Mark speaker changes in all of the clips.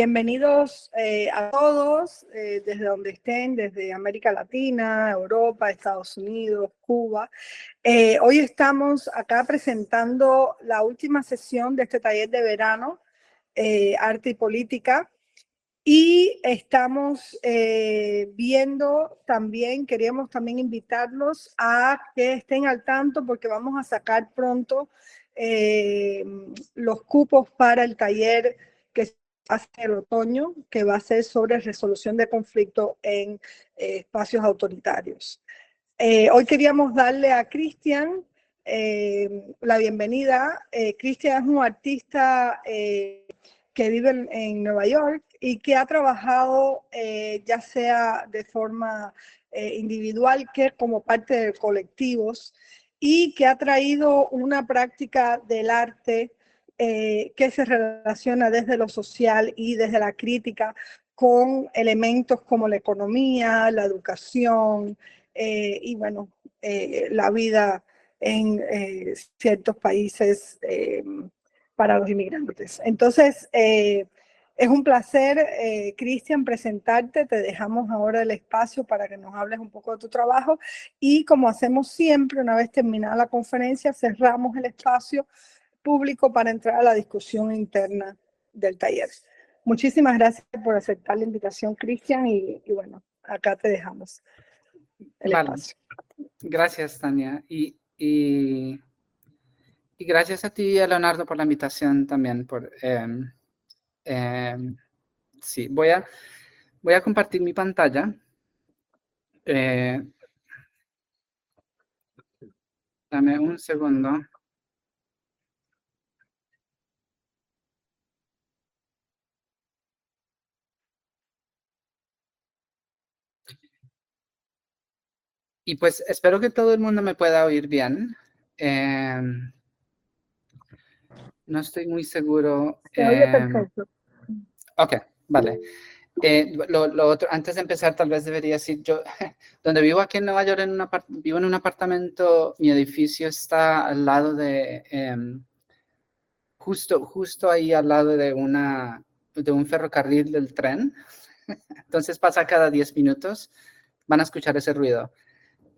Speaker 1: bienvenidos eh, a todos, eh, desde donde estén, desde América Latina, Europa, Estados Unidos, Cuba. Eh, hoy estamos acá presentando la última sesión de este taller de verano, Arte y Política. Y estamos viendo también, queríamos también invitarlos a que estén al tanto porque vamos a sacar pronto los cupos para el taller hacia el otoño, que va a ser sobre resolución de conflicto en eh, espacios autoritarios. Eh, hoy queríamos darle a Cristian eh, la bienvenida. Cristian es un artista que vive en, en, Nueva York y que ha trabajado ya sea de forma individual que como parte de colectivos y que ha traído una práctica del arte eh, que se relaciona desde lo social y desde la crítica con elementos como la economía, la educación eh, y, bueno, eh, la vida en ciertos países para los inmigrantes. Entonces, es un placer, Cristian, presentarte. Te dejamos ahora el espacio para que nos hables un poco de tu trabajo y como hacemos siempre, una vez terminada la conferencia, cerramos el espacio público para entrar a la discusión interna del taller. Muchísimas gracias por aceptar la invitación, Cristian, y, bueno, acá te dejamos el espacio.
Speaker 2: Gracias, Tania. Y, y, gracias a ti, Leonardo, por la invitación también. Por, em, em, sí, voy a, voy a compartir mi pantalla. Eh, dame un segundo. Y pues espero que todo el mundo me pueda oír bien. Em, no estoy muy seguro. Em, ok, vale. Eh, lo, otro, antes de empezar, tal vez debería decir, yo, donde vivo aquí en Nueva York, en una, vivo en un apartamento, mi edificio está al lado de, em, justo, justo ahí al lado de, una, de un ferrocarril del tren. Entonces pasa cada 10 minutos, van a escuchar ese ruido.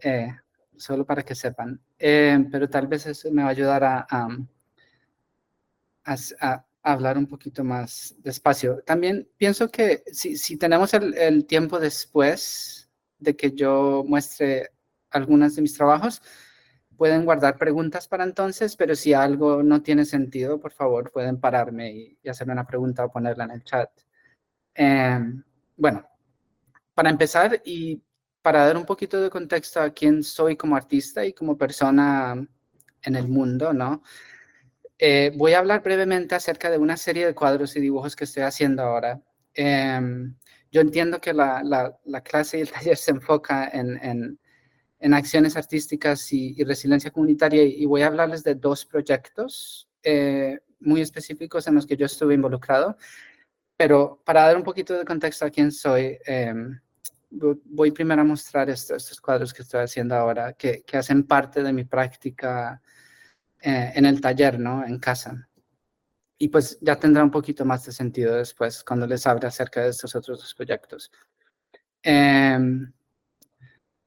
Speaker 2: Eh, solo para que sepan. Eh, pero tal vez eso me va a ayudar a, hablar un poquito más despacio. También pienso que si, tenemos el, tiempo después de que yo muestre algunas de mis trabajos, pueden guardar preguntas para entonces, pero si algo no tiene sentido, por favor, pueden pararme y, hacerme una pregunta o ponerla en el chat. Eh, bueno, para empezar, y para dar un poquito de contexto a quién soy como artista y como persona en el mundo, ¿no? Eh, voy a hablar brevemente acerca de una serie de cuadros y dibujos que estoy haciendo ahora. Em, yo entiendo que la, la, clase y el taller se enfoca en, en, en acciones artísticas y, resiliencia comunitaria y voy a hablarles de dos proyectos eh, muy específicos en los que yo estuve involucrado. Pero para dar un poquito de contexto a quién soy, eh, voy primero a mostrar estos, cuadros que estoy haciendo ahora, que, que hacen parte de mi práctica eh, en el taller, ¿no? En casa. Y pues ya tendrá un poquito más de sentido después cuando les hable acerca de estos otros dos proyectos. Em,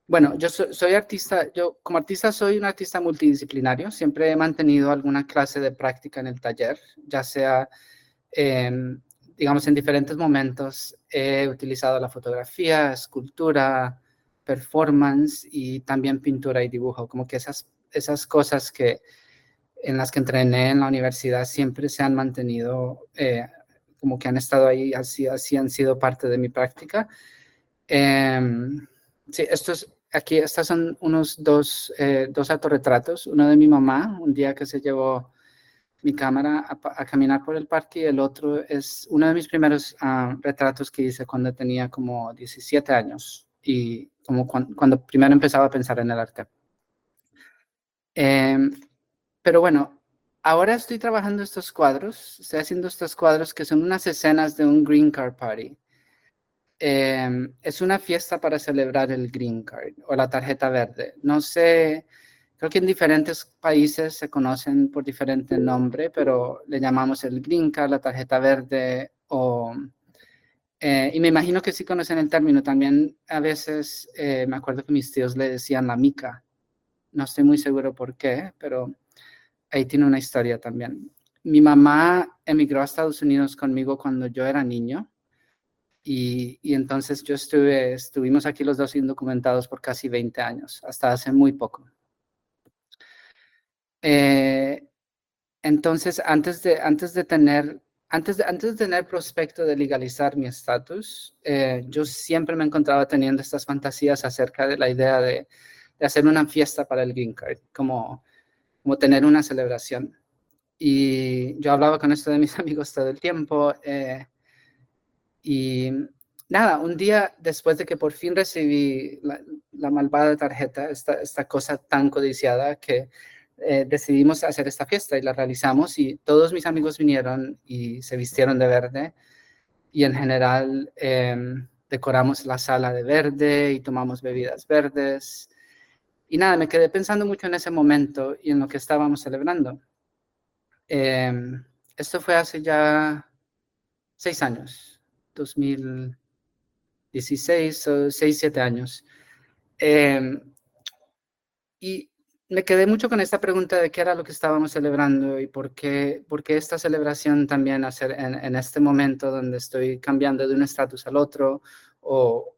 Speaker 2: bueno, yo soy, artista, yo como artista soy un artista multidisciplinario, siempre he mantenido alguna clase de práctica en el taller, ya sea eh, digamos, en diferentes momentos he utilizado la fotografía, escultura, performance y también pintura y dibujo, como que esas, esas cosas que en las que entrené en la universidad siempre se han mantenido, eh, como que han estado ahí, así, así han sido parte de mi práctica. Em, sí, estos, aquí, estos son unos dos, eh, dos autorretratos, uno de mi mamá, un día que se llevó mi cámara a, caminar por el parque y el otro es uno de mis primeros ah, retratos que hice cuando tenía como 17 años y como cuando, primero empezaba a pensar en el arte. Em, pero bueno, ahora estoy trabajando estos cuadros, estoy haciendo estos cuadros que son unas escenas de un Green Card Party. Em, es una fiesta para celebrar el Green Card o la tarjeta verde. No sé Creo que en diferentes países se conocen por diferente nombre, pero le llamamos el Green Card, la tarjeta verde o Eh, y me imagino que sí conocen el término. También a veces eh, me acuerdo que mis tíos le decían la mica. No estoy muy seguro por qué, pero ahí tiene una historia también. Mi mamá emigró a Estados Unidos conmigo cuando yo era niño. Y, y, entonces yo estuve, estuvimos aquí los dos indocumentados por casi 20 años, hasta hace muy poco. Eh, entonces, antes de, antes de tener antes de, antes de tener prospecto de legalizar mi estatus, eh, yo siempre me encontraba teniendo estas fantasías acerca de la idea de, de, hacer una fiesta para el Green Card, como, como tener una celebración. Y yo hablaba con esto de mis amigos todo el tiempo. Eh, y nada, un día después de que por fin recibí la, la malvada tarjeta, esta, esta cosa tan codiciada que eh, decidimos hacer esta fiesta y la realizamos y todos mis amigos vinieron y se vistieron de verde y en general em, decoramos la sala de verde y tomamos bebidas verdes. Y nada, me quedé pensando mucho en ese momento y en lo que estábamos celebrando. Em, esto fue hace ya seis años, 2016 o seis, siete años. Eh, y me quedé mucho con esta pregunta de qué era lo que estábamos celebrando y por qué, por qué esta celebración también hacer en, en, este momento donde estoy cambiando de un estatus al otro o,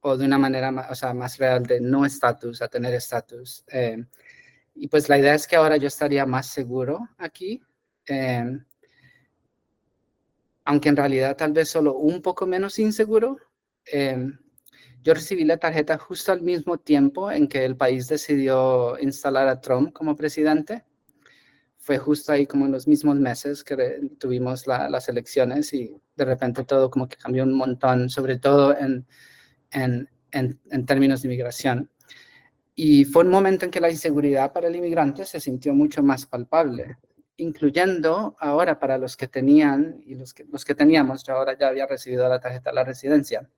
Speaker 2: o, de una manera más, o sea, más real de no estatus a tener estatus. Eh, y pues la idea es que ahora yo estaría más seguro aquí, eh, aunque en realidad tal vez solo un poco menos inseguro. Eh, yo recibí la tarjeta justo al mismo tiempo en que el país decidió instalar a Trump como presidente. Fue justo ahí como en los mismos meses que tuvimos la, las elecciones y de repente todo como que cambió un montón, sobre todo en, en, en, en términos de inmigración. Y fue un momento en que la inseguridad para el inmigrante se sintió mucho más palpable, incluyendo ahora para los que tenían y los que, los que teníamos, yo ahora ya había recibido la tarjeta de la residencia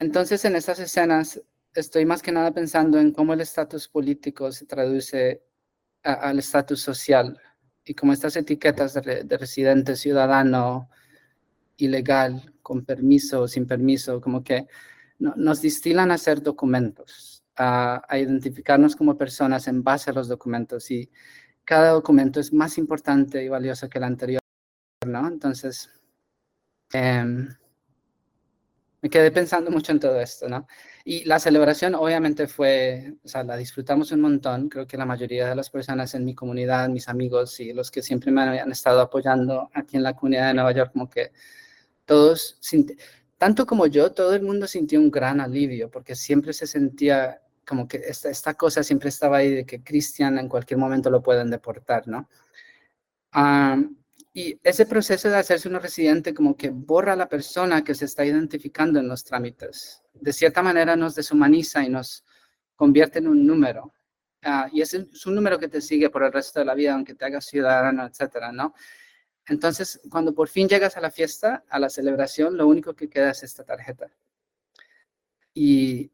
Speaker 2: entonces, en estas escenas, estoy más que nada pensando en cómo el estatus político se traduce al estatus social y cómo estas etiquetas de, de, residente, ciudadano, ilegal, con permiso, sin permiso, como que no, nos distilan a hacer documentos, a, identificarnos como personas en base a los documentos y cada documento es más importante y valioso que el anterior, ¿no? Entonces, eh, me quedé pensando mucho en todo esto, ¿no? Y la celebración obviamente fue, o sea, la disfrutamos un montón. Creo que la mayoría de las personas en mi comunidad, mis amigos y los que siempre me han estado apoyando aquí en la comunidad de Nueva York, como que todos, tanto como yo, todo el mundo sintió un gran alivio porque siempre se sentía como que esta, esta cosa siempre estaba ahí de que Cristian en cualquier momento lo pueden deportar, ¿no? Um, y ese proceso de hacerse un residente como que borra a la persona que se está identificando en los trámites. De cierta manera nos deshumaniza y nos convierte en un número. Uh, y es, es, un número que te sigue por el resto de la vida, aunque te hagas ciudadano, etcétera, ¿no? Entonces, cuando por fin llegas a la fiesta, a la celebración, lo único que queda es esta tarjeta. Y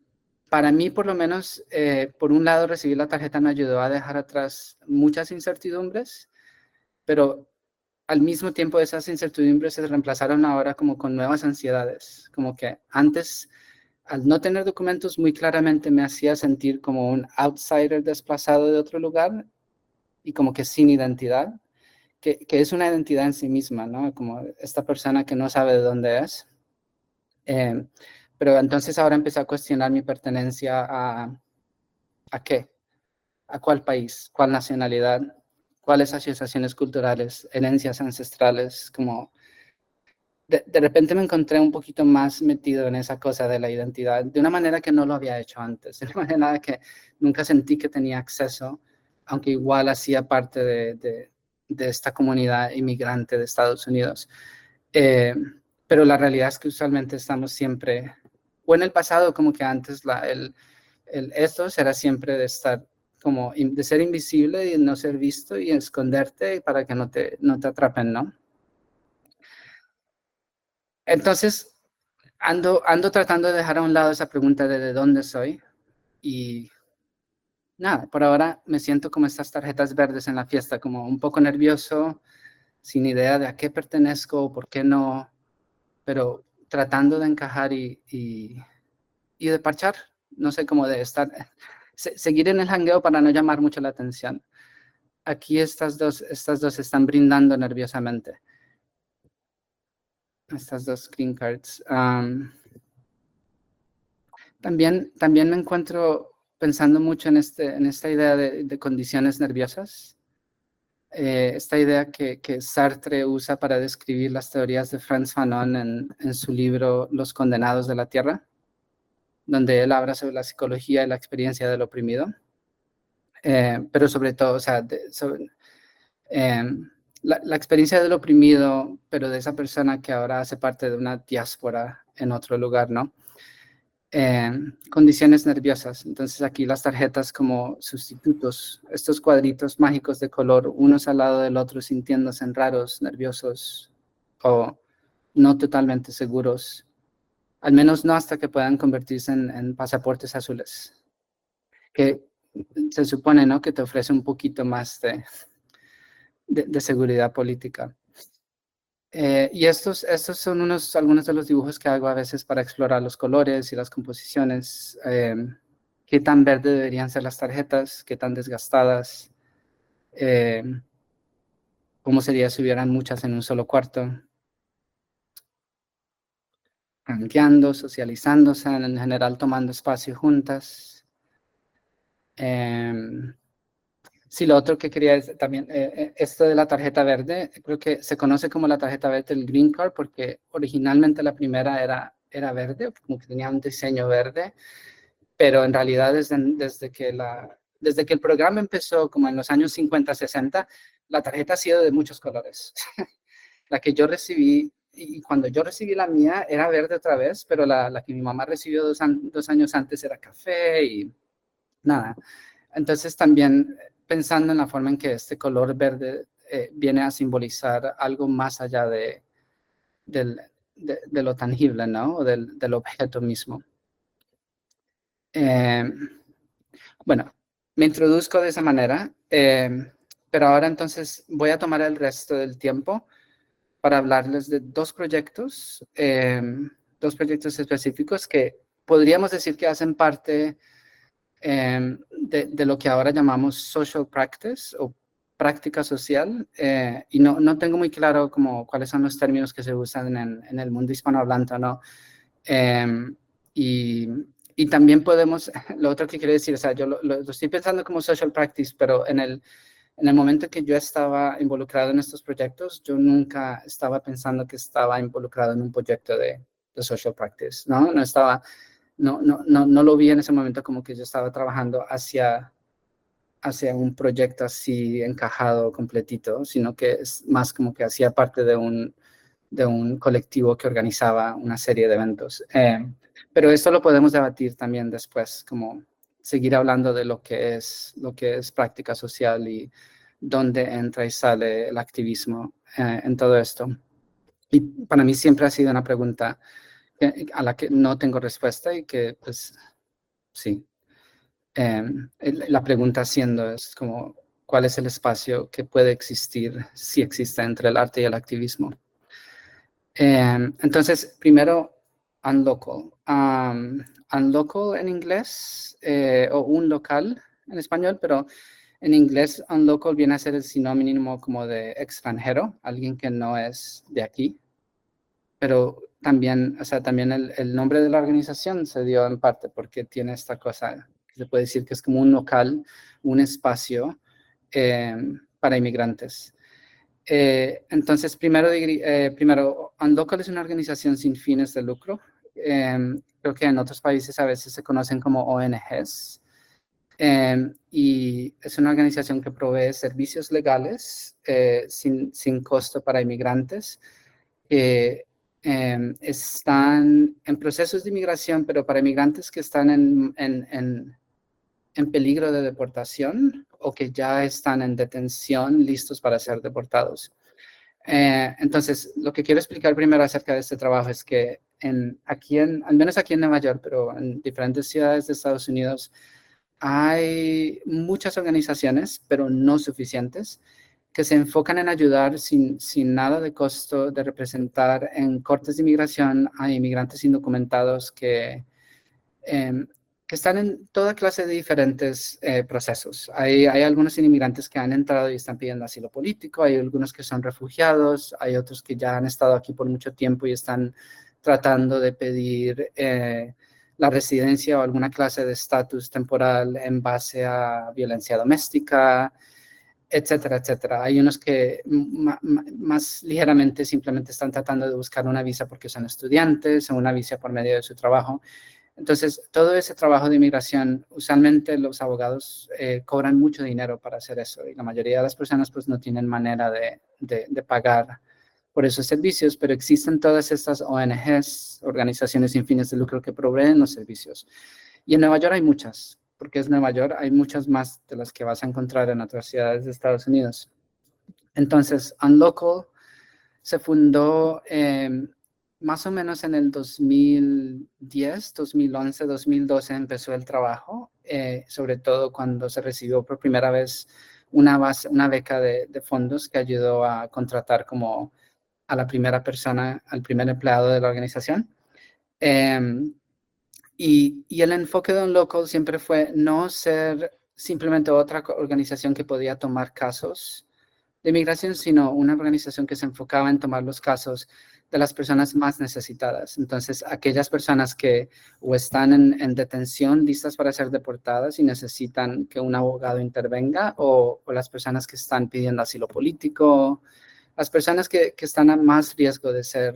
Speaker 2: para mí, por lo menos, eh, por un lado, recibir la tarjeta me ayudó a dejar atrás muchas incertidumbres, pero al mismo tiempo esas incertidumbres se reemplazaron ahora como con nuevas ansiedades, como que antes al no tener documentos muy claramente me hacía sentir como un outsider desplazado de otro lugar y como que sin identidad, que, es una identidad en sí misma, ¿no? Como esta persona que no sabe de dónde es. Eh, pero entonces ahora empecé a cuestionar mi pertenencia a, ¿a qué? ¿A cuál país? ¿Cuál nacionalidad? Cuáles asociaciones culturales, herencias ancestrales, como de, de, repente me encontré un poquito más metido en esa cosa de la identidad, de una manera que no lo había hecho antes, de una manera que nunca sentí que tenía acceso, aunque igual hacía parte de, de, esta comunidad inmigrante de Estados Unidos. Eh, pero la realidad es que usualmente estamos siempre, o en el pasado como que antes el, el, esto será siempre de estar como de ser invisible y no ser visto y esconderte para que no te, no te atrapen, ¿no? Entonces, ando, ando tratando de dejar a un lado esa pregunta de de dónde soy y nada, por ahora me siento como estas tarjetas verdes en la fiesta, como un poco nervioso, sin idea de a qué pertenezco, por qué no, pero tratando de encajar y, y, y de parchar, no sé cómo de estar, seguir en el hangueo para no llamar mucho la atención. Aquí estas dos, estas dos están brindando nerviosamente. Estas dos screen cards. también, también me encuentro pensando mucho en, este, en esta idea de, condiciones nerviosas. Eh, esta idea que, que, Sartre usa para describir las teorías de Franz Fanon en su libro Los condenados de la Tierra donde él habla sobre la psicología y la experiencia del oprimido, eh, pero sobre todo, o sea, em, la, experiencia del oprimido, pero de esa persona que ahora hace parte de una diáspora en otro lugar, ¿no? Em, condiciones nerviosas. Entonces aquí las tarjetas como sustitutos, estos cuadritos mágicos de color, unos al lado del otro, sintiéndose raros, nerviosos o no totalmente seguros al menos no hasta que puedan convertirse en, pasaportes azules, que se supone ¿no? que te ofrece un poquito más de, seguridad política. Eh, y estos, estos son unos, algunos de los dibujos que hago a veces para explorar los colores y las composiciones. Eh, qué tan verde deberían ser las tarjetas, qué tan desgastadas, eh, cómo sería si hubieran muchas en un solo cuarto ranqueando, socializándose, en general tomando espacio juntas. Eh, sí, lo otro que quería es también, eh, eh, esto de la tarjeta verde, creo que se conoce como la tarjeta verde el Green Card porque originalmente la primera era, era verde, como que tenía un diseño verde, pero en realidad desde, desde, que la, desde que el programa empezó, como en los años 50, 60, la tarjeta ha sido de muchos colores. la que yo recibí y cuando yo recibí la mía era verde otra vez, pero la, la que mi mamá recibió dos, dos, años antes era café y nada. Entonces también pensando en la forma en que este color verde eh, viene a simbolizar algo más allá de, del, de, lo tangible, ¿no? O del, del objeto mismo. Eh, bueno, me introduzco de esa manera, eh, pero ahora entonces voy a tomar el resto del tiempo para hablarles de dos proyectos, em, dos proyectos específicos que podríamos decir que hacen parte em, de, lo que ahora llamamos social practice o práctica social. Eh, y no, no tengo muy claro como cuáles son los términos que se usan en, en el mundo hispanohablante, ¿no? Em, y, y, también podemos, lo otro que quiero decir, o sea, yo lo, lo estoy pensando como social practice, pero en el en el momento que yo estaba involucrado en estos proyectos, yo nunca estaba pensando que estaba involucrado en un proyecto de, social practice, ¿no? No estaba, no, no, no, no lo vi en ese momento como que yo estaba trabajando hacia, hacia un proyecto así encajado, completito, sino que es más como que hacía parte de un, de un colectivo que organizaba una serie de eventos. Eh, pero esto lo podemos debatir también después, como seguir hablando de lo que es, lo que es práctica social y dónde entra y sale el activismo eh, en todo esto. Y para mí siempre ha sido una pregunta a la que no tengo respuesta y que, pues, sí. Em, la pregunta siendo es como, ¿cuál es el espacio que puede existir, si existe, entre el arte y el activismo? Em, entonces, primero, unlocal. Um, unlocal en inglés eh, o un local en español, pero en inglés unlocal viene a ser el sinónimo como de extranjero, alguien que no es de aquí. Pero también, o sea, también el, nombre de la organización se dio en parte porque tiene esta cosa se puede decir que es como un local, un espacio eh, para inmigrantes. Eh, entonces, primero, primero, Unlocal es una organización sin fines de lucro Em, creo que en otros países a veces se conocen como ONGs. Em, y es una organización que provee servicios legales eh, sin, sin, costo para inmigrantes que em, están en procesos de inmigración, pero para inmigrantes que están en, en, en, en peligro de deportación o que ya están en detención listos para ser deportados. Eh, entonces, lo que quiero explicar primero acerca de este trabajo es que en, aquí en, al menos aquí en Nueva York, pero en diferentes ciudades de Estados Unidos, hay muchas organizaciones, pero no suficientes, que se enfocan en ayudar sin, sin nada de costo de representar en cortes de inmigración a inmigrantes indocumentados que, em, que están en toda clase de diferentes eh, procesos. Hay, hay algunos inmigrantes que han entrado y están pidiendo asilo político, hay algunos que son refugiados, hay otros que ya han estado aquí por mucho tiempo y están tratando de pedir eh, la residencia o alguna clase de estatus temporal en base a violencia doméstica, etcétera, etcétera. Hay unos que más ligeramente simplemente están tratando de buscar una visa porque son estudiantes o una visa por medio de su trabajo. Entonces, todo ese trabajo de inmigración, usualmente los abogados eh, cobran mucho dinero para hacer eso y la mayoría de las personas pues no tienen manera de, de, pagar por esos servicios, pero existen todas estas ONGs, organizaciones sin fines de lucro que proveen los servicios. Y en Nueva York hay muchas porque es Nueva York, hay muchas más de las que vas a encontrar en otras ciudades de Estados Unidos. Entonces, Unlocal se fundó em, más o menos en el 2010, 2011, 2012 empezó el trabajo, eh, sobre todo cuando se recibió por primera vez una, base, una beca de, fondos que ayudó a contratar como a la primera persona, al primer empleado de la organización. Em, y, el enfoque de un local siempre fue no ser simplemente otra organización que podía tomar casos de migración, sino una organización que se enfocaba en tomar los casos de las personas más necesitadas. Entonces, aquellas personas que están en, detención listas para ser deportadas y necesitan que un abogado intervenga, o, las personas que están pidiendo asilo político, las personas que, que están a más riesgo de ser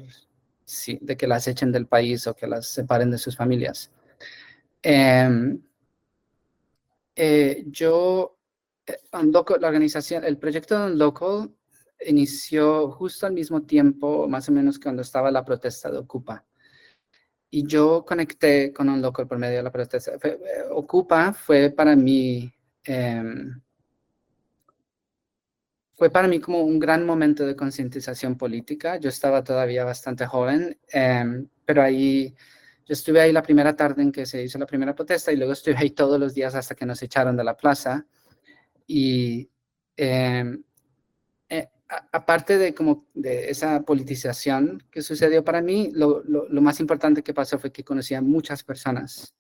Speaker 2: sí, de que las echen del país o que las separen de sus familias. Em, eh, yo, eh, la organización, el proyecto de Unlocal inició justo al mismo tiempo, más o menos cuando estaba la protesta de Ocupa. Y yo conecté con Unlocal por medio de la protesta. Eh, Ocupa fue para mí em, fue para mí como un gran momento de concientización política. Yo estaba todavía bastante joven, em, pero ahí, yo estuve ahí la primera tarde en que se hizo la primera protesta y luego estuve ahí todos los días hasta que nos echaron de la plaza. Y em, eh, aparte de como de esa politización que sucedió para mí, lo, lo, más importante que pasó fue que conocí a muchas personas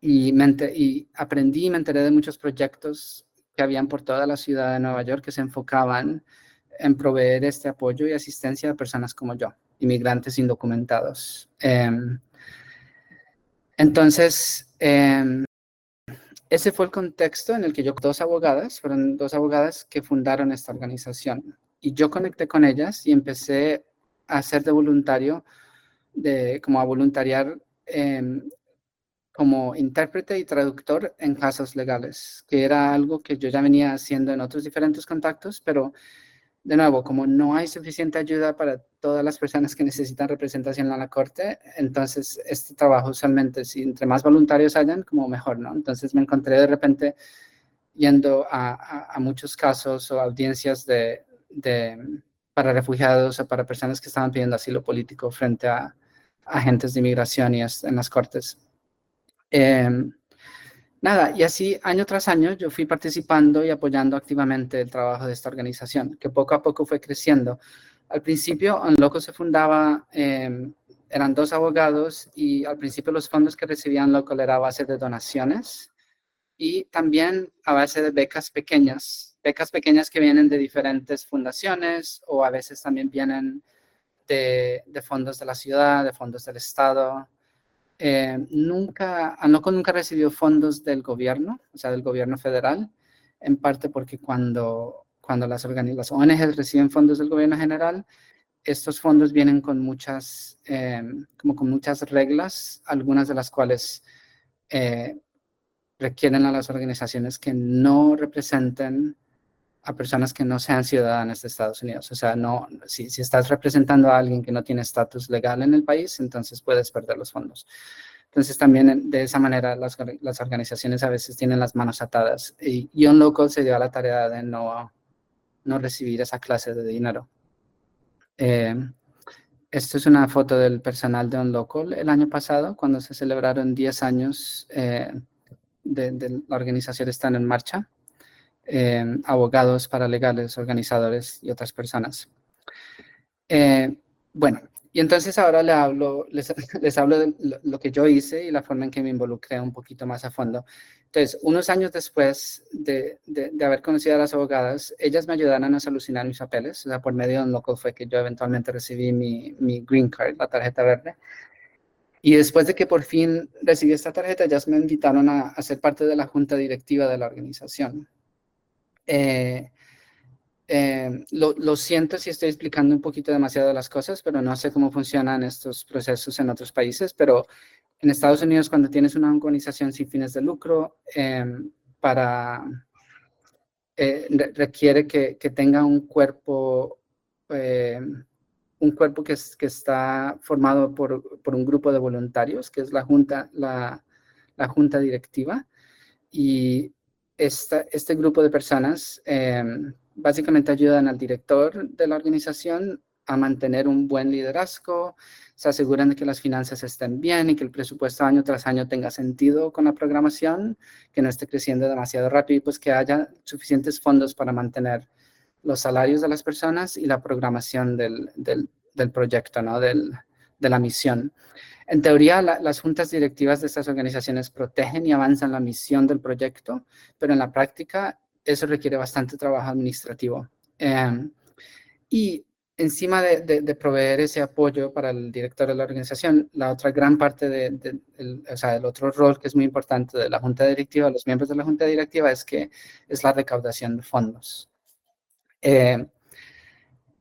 Speaker 2: y, y aprendí y me enteré de muchos proyectos que habían por toda la ciudad de Nueva York que se enfocaban en proveer este apoyo y asistencia a personas como yo, inmigrantes indocumentados. Em, entonces, em, ese fue el contexto en el que yo, dos abogadas, fueron dos abogadas que fundaron esta organización. Y yo conecté con ellas y empecé a ser de voluntario, de, como a voluntariar como intérprete y traductor en casos legales, que era algo que yo ya venía haciendo en otros diferentes contactos, pero de nuevo, como no hay suficiente ayuda para todas las personas que necesitan representación en la corte, entonces este trabajo usualmente, si entre más voluntarios hayan, como mejor, ¿no? Entonces me encontré de repente yendo a, muchos casos o audiencias de, de, para refugiados o para personas que estaban pidiendo asilo político frente a agentes de inmigración y en las cortes. Em, nada, y así año tras año yo fui participando y apoyando activamente el trabajo de esta organización, que poco a poco fue creciendo. Al principio, Loco se fundaba, em, eran dos abogados y al principio los fondos que recibían Loco era a base de donaciones y también a base de becas pequeñas, becas pequeñas que vienen de diferentes fundaciones o a veces también vienen de fondos de la ciudad, de fondos del estado, eh, nunca, ANOCO nunca recibió fondos del gobierno, o sea, del gobierno federal, en parte porque cuando, cuando las, las ONGs reciben fondos del gobierno general, estos fondos vienen con muchas, eh, como con muchas reglas, algunas de las cuales eh, requieren a las organizaciones que no representen a personas que no sean ciudadanas de Estados Unidos. O sea, no, si, si estás representando a alguien que no tiene estatus legal en el país, entonces puedes perder los fondos. Entonces también de esa manera las, las organizaciones a veces tienen las manos atadas y, un local se dio a la tarea de no, no recibir esa clase de dinero. Eh, esto es una foto del personal de un local el año pasado, cuando se celebraron 10 años eh, de, de, la organización Están en Marcha em, abogados, paralegales, organizadores y otras personas. Eh, bueno, y entonces ahora les hablo, les, les hablo de lo, que yo hice y la forma en que me involucré un poquito más a fondo. Entonces, unos años después de, de, haber conocido a las abogadas, ellas me ayudaron a solucionar mis papeles. O sea, por medio de un local fue que yo eventualmente recibí mi, mi green card, la tarjeta verde. Y después de que por fin recibí esta tarjeta, ellas me invitaron a, a ser parte de la junta directiva de la organización. Eh, eh, lo, siento si estoy explicando un poquito demasiado las cosas, pero no sé cómo funcionan estos procesos en otros países, pero en Estados Unidos cuando tienes una organización sin fines de lucro, em, para, eh, requiere que, que, tenga un cuerpo, em, un cuerpo que, que está formado por, por, un grupo de voluntarios, que es la junta, la, la junta directiva, y este grupo de personas em, básicamente ayudan al director de la organización a mantener un buen liderazgo, se aseguran de que las finanzas estén bien y que el presupuesto año tras año tenga sentido con la programación, que no esté creciendo demasiado rápido y pues que haya suficientes fondos para mantener los salarios de las personas y la programación del, del, del proyecto, ¿no? Del, de la misión. En teoría, las juntas directivas de estas organizaciones protegen y avanzan la misión del proyecto, pero en la práctica eso requiere bastante trabajo administrativo. Em, y encima de, proveer ese apoyo para el director de la organización, la otra gran parte de, o sea, otro rol que es muy importante de la junta directiva, los miembros de la junta directiva, es que es la recaudación de fondos. Em,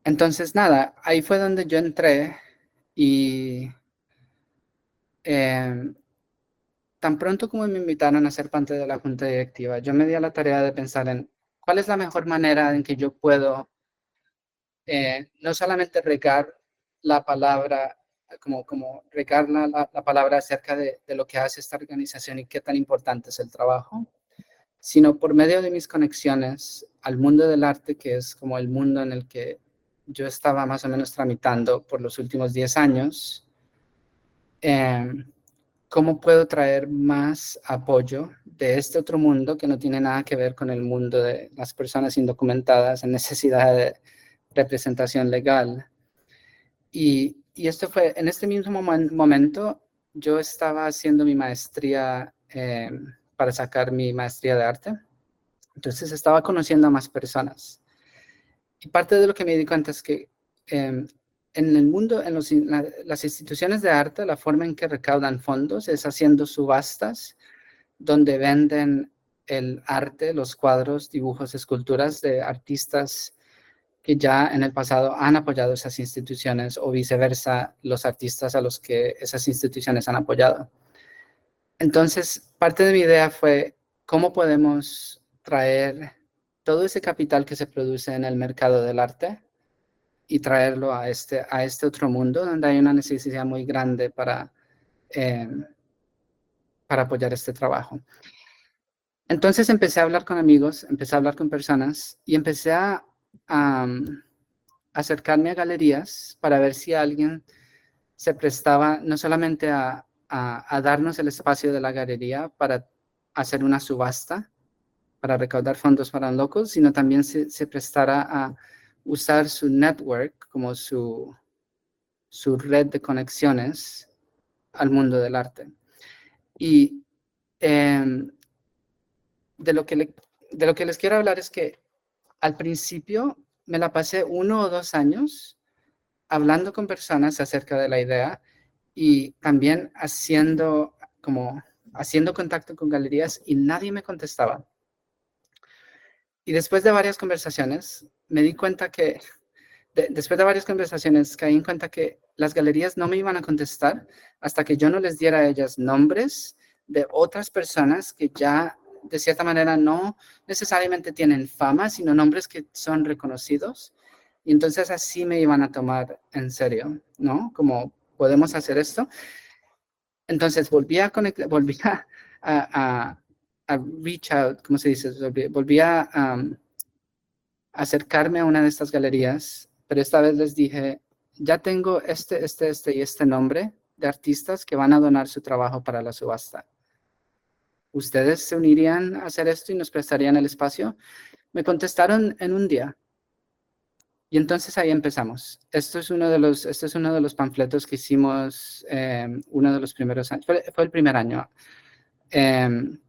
Speaker 2: entonces, nada, ahí fue donde yo entré y em, tan pronto como me invitaron a ser parte de la junta directiva, yo me di a la tarea de pensar en cuál es la mejor manera en que yo puedo eh, no solamente regar la palabra, como, como regar la, la, palabra acerca de, lo que hace esta organización y qué tan importante es el trabajo, sino por medio de mis conexiones al mundo del arte, que es como el mundo en el que yo estaba más o menos tramitando por los últimos 10 años. Eh, ¿Cómo puedo traer más apoyo de este otro mundo que no tiene nada que ver con el mundo de las personas indocumentadas en necesidad de representación legal? Y, y esto fue, en este mismo momento, yo estaba haciendo mi maestría eh, para sacar mi maestría de arte. Entonces estaba conociendo a más personas. Y parte de lo que me di cuenta es que eh, en el mundo, en las instituciones de arte, la forma en que recaudan fondos es haciendo subastas donde venden el arte, los cuadros, dibujos, esculturas de artistas que ya en el pasado han apoyado esas instituciones o viceversa, los artistas a los que esas instituciones han apoyado. Entonces, parte de mi idea fue cómo podemos traer todo ese capital que se produce en el mercado del arte y traerlo a este, a este otro mundo donde hay una necesidad muy grande para, em, para apoyar este trabajo. Entonces empecé a hablar con amigos, empecé a hablar con personas y empecé a, acercarme a galerías para ver si alguien se prestaba no solamente a, a, darnos el espacio de la galería para hacer una subasta, para recaudar fondos para un loco, sino también se, se prestara a usar su network como su, su red de conexiones al mundo del arte. Y em, de, lo que de lo que les quiero hablar es que al principio me la pasé uno o dos años hablando con personas acerca de la idea y también haciendo como haciendo contacto con galerías y nadie me contestaba. Y después de varias conversaciones, me di cuenta que, después de varias conversaciones, caí en cuenta que las galerías no me iban a contestar hasta que yo no les diera a ellas nombres de otras personas que ya, de cierta manera, no necesariamente tienen fama, sino nombres que son reconocidos. Y entonces así me iban a tomar en serio, ¿no? Como podemos hacer esto. Entonces volví a a reach out, ¿cómo se dice? Volví a acercarme a una de estas galerías, pero esta vez les dije, ya tengo este, este, este y este nombre de artistas que van a donar su trabajo para la subasta. ¿Ustedes se unirían a hacer esto y nos prestarían el espacio? Me contestaron en un día. Y entonces ahí empezamos. Esto es uno de los, este es uno de los panfletos que hicimos em, uno de los primeros años. Fue, el primer año. Em,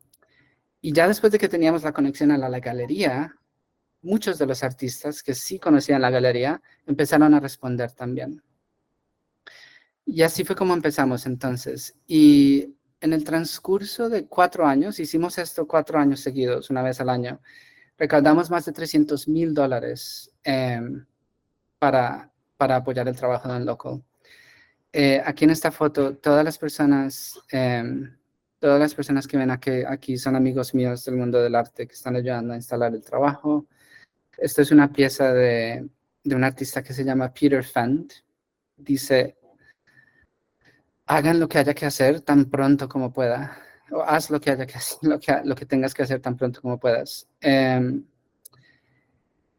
Speaker 2: y ya después de que teníamos la conexión a la, galería, muchos de los artistas que sí conocían la galería empezaron a responder también. Y así fue como empezamos entonces. Y en el transcurso de cuatro años, hicimos esto cuatro años seguidos, una vez al año, recaudamos más de 300 mil dólares em, para, para apoyar el trabajo de Local. Eh, aquí en esta foto, todas las personas, em, todas las personas que ven aquí, aquí son amigos míos del mundo del arte que están ayudando a instalar el trabajo. Esto es una pieza de, de un artista que se llama Peter Fend. Dice, hagan lo que haya que hacer tan pronto como pueda. O haz lo que haya que hacer, lo que, lo que tengas que hacer tan pronto como puedas. Em,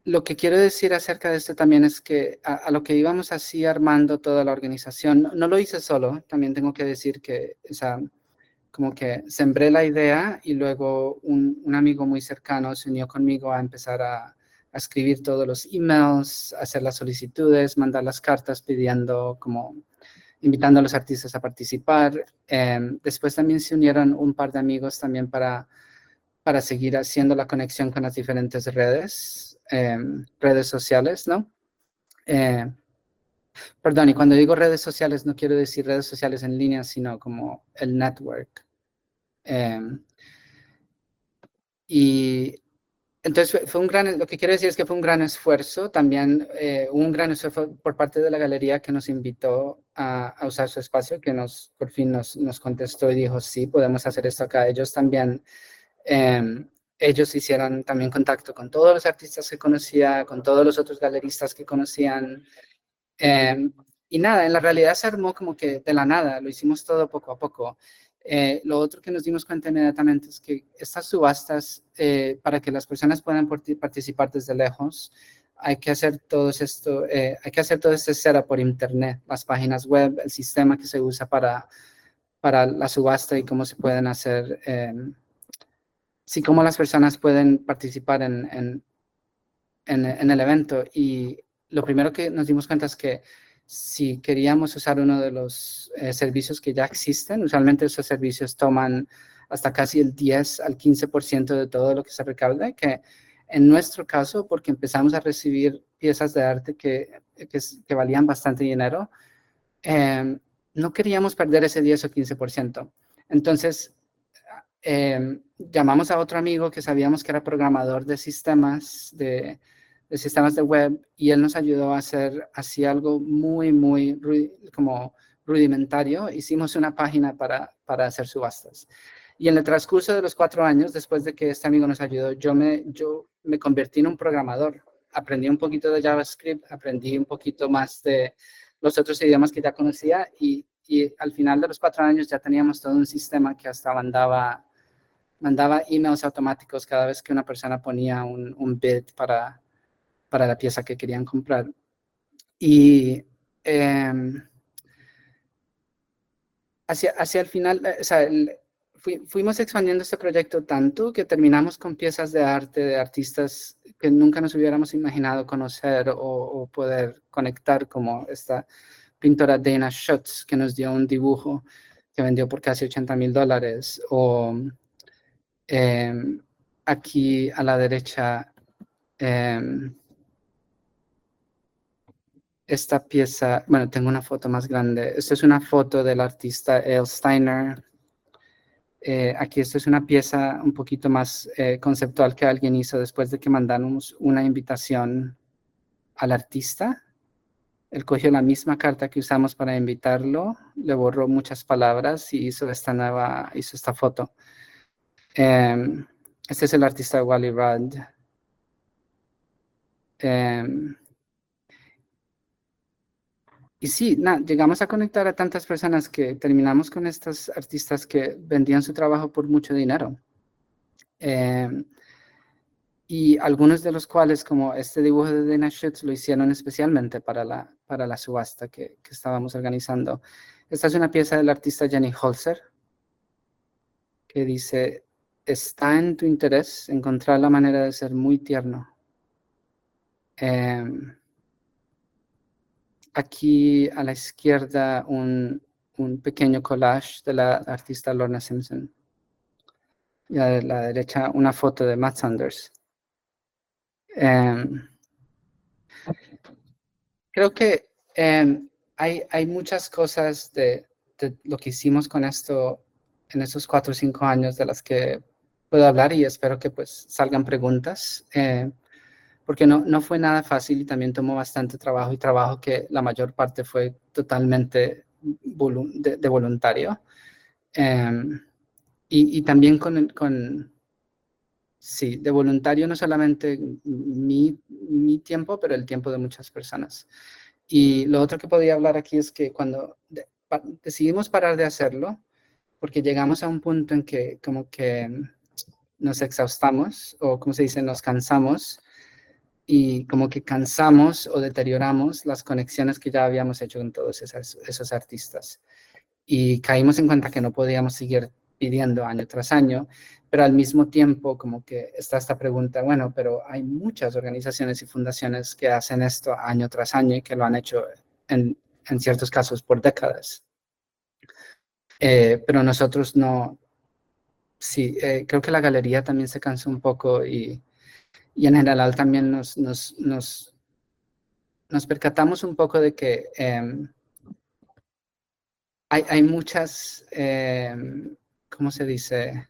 Speaker 2: lo que quiero decir acerca de esto también es que a, lo que íbamos así armando toda la organización, no, lo hice solo, también tengo que decir que, o como que sembré la idea y luego un, un amigo muy cercano se unió conmigo a empezar a, a, escribir todos los emails, hacer las solicitudes, mandar las cartas pidiendo como invitando a los artistas a participar. Em, después también se unieron un par de amigos también para, para seguir haciendo la conexión con las diferentes redes, em, redes sociales, ¿no? Eh, perdón, y cuando digo redes sociales no quiero decir redes sociales en línea, sino como el network. Em, y entonces, fue un gran, lo que quiero decir es que fue un gran esfuerzo, también eh, un gran esfuerzo por parte de la galería que nos invitó a, usar su espacio, que nos, por fin nos, contestó y dijo, sí, podemos hacer esto acá. Ellos también, em, ellos hicieron también contacto con todos los artistas que conocía, con todos los otros galeristas que conocían. Em, y nada, en la realidad se armó como que de la nada, lo hicimos todo poco a poco. Eh, lo otro que nos dimos cuenta inmediatamente es que estas subastas, eh, para que las personas puedan participar desde lejos, hay que hacer todo esto, eh, hay que hacer todo este setup por internet, las páginas web, el sistema que se usa para, para la subasta y cómo se pueden hacer, sí, cómo las personas pueden participar en, en, en, en el evento. Y lo primero que nos dimos cuenta es que si queríamos usar uno de los eh, servicios que ya existen, usualmente esos servicios toman hasta casi el 10 al 15% de todo lo que se recauda, que en nuestro caso, porque empezamos a recibir piezas de arte que, que, valían bastante dinero, em, no queríamos perder ese 10 o 15%. Entonces, em, llamamos a otro amigo que sabíamos que era programador de sistemas de, de sistemas de web y él nos ayudó a hacer así algo muy, muy como rudimentario. Hicimos una página para, para hacer subastas. Y en el transcurso de los cuatro años, después de que este amigo nos ayudó, yo me, yo me convertí en un programador. Aprendí un poquito de JavaScript, aprendí un poquito más de los otros idiomas que ya conocía y, y al final de los cuatro años ya teníamos todo un sistema que hasta mandaba, mandaba emails automáticos cada vez que una persona ponía un, un bid para, para la pieza que querían comprar. Y em, hacia, hacia el final, eh, o sea, fuimos expandiendo este proyecto tanto que terminamos con piezas de arte de artistas que nunca nos hubiéramos imaginado conocer o, poder conectar, como esta pintora Dana Schutz, que nos dio un dibujo que vendió por casi 80 mil dólares, o em, aquí a la derecha, eh, esta pieza, bueno, tengo una foto más grande. Esta es una foto del artista El Steiner. Eh, aquí esta es una pieza un poquito más eh, conceptual que alguien hizo después de que mandamos una invitación al artista. Él cogió la misma carta que usamos para invitarlo, le borró muchas palabras y hizo esta nueva, hizo esta foto. Em, este es el artista Wally Rudd. Y sí, llegamos a conectar a tantas personas que terminamos con estos artistas que vendían su trabajo por mucho dinero. Em, y algunos de los cuales, como este dibujo de Dana Schutz, lo hicieron especialmente para la, para la subasta que, que estábamos organizando. Esta es una pieza del artista Jenny Holzer, que dice, está en tu interés encontrar la manera de ser muy tierno. Em, aquí a la izquierda un, pequeño collage de la artista Lorna Simpson. Y a la derecha una foto de Matt Sanders. Em, creo que em, hay, hay, muchas cosas de, lo que hicimos con esto en esos cuatro o cinco años de las que puedo hablar y espero que pues salgan preguntas, eh, porque no, no fue nada fácil y también tomó bastante trabajo y trabajo que la mayor parte fue totalmente de, voluntario. Em, y, y, también con, con, sí, de voluntario no solamente mi, mi tiempo, pero el tiempo de muchas personas. Y lo otro que podía hablar aquí es que cuando decidimos parar de hacerlo, porque llegamos a un punto en que como que nos exhaustamos o como se dice, nos cansamos y como que cansamos o deterioramos las conexiones que ya habíamos hecho con todos esos, esos artistas. Y caímos en cuenta que no podíamos seguir pidiendo año tras año, pero al mismo tiempo como que está esta pregunta, bueno, pero hay muchas organizaciones y fundaciones que hacen esto año tras año y que lo han hecho en, en ciertos casos por décadas. Eh, pero nosotros no, sí, eh, creo que la galería también se cansó un poco y, y en general también nos, nos, nos, nos, percatamos un poco de que em, hay, hay, muchas, em, ¿cómo se dice?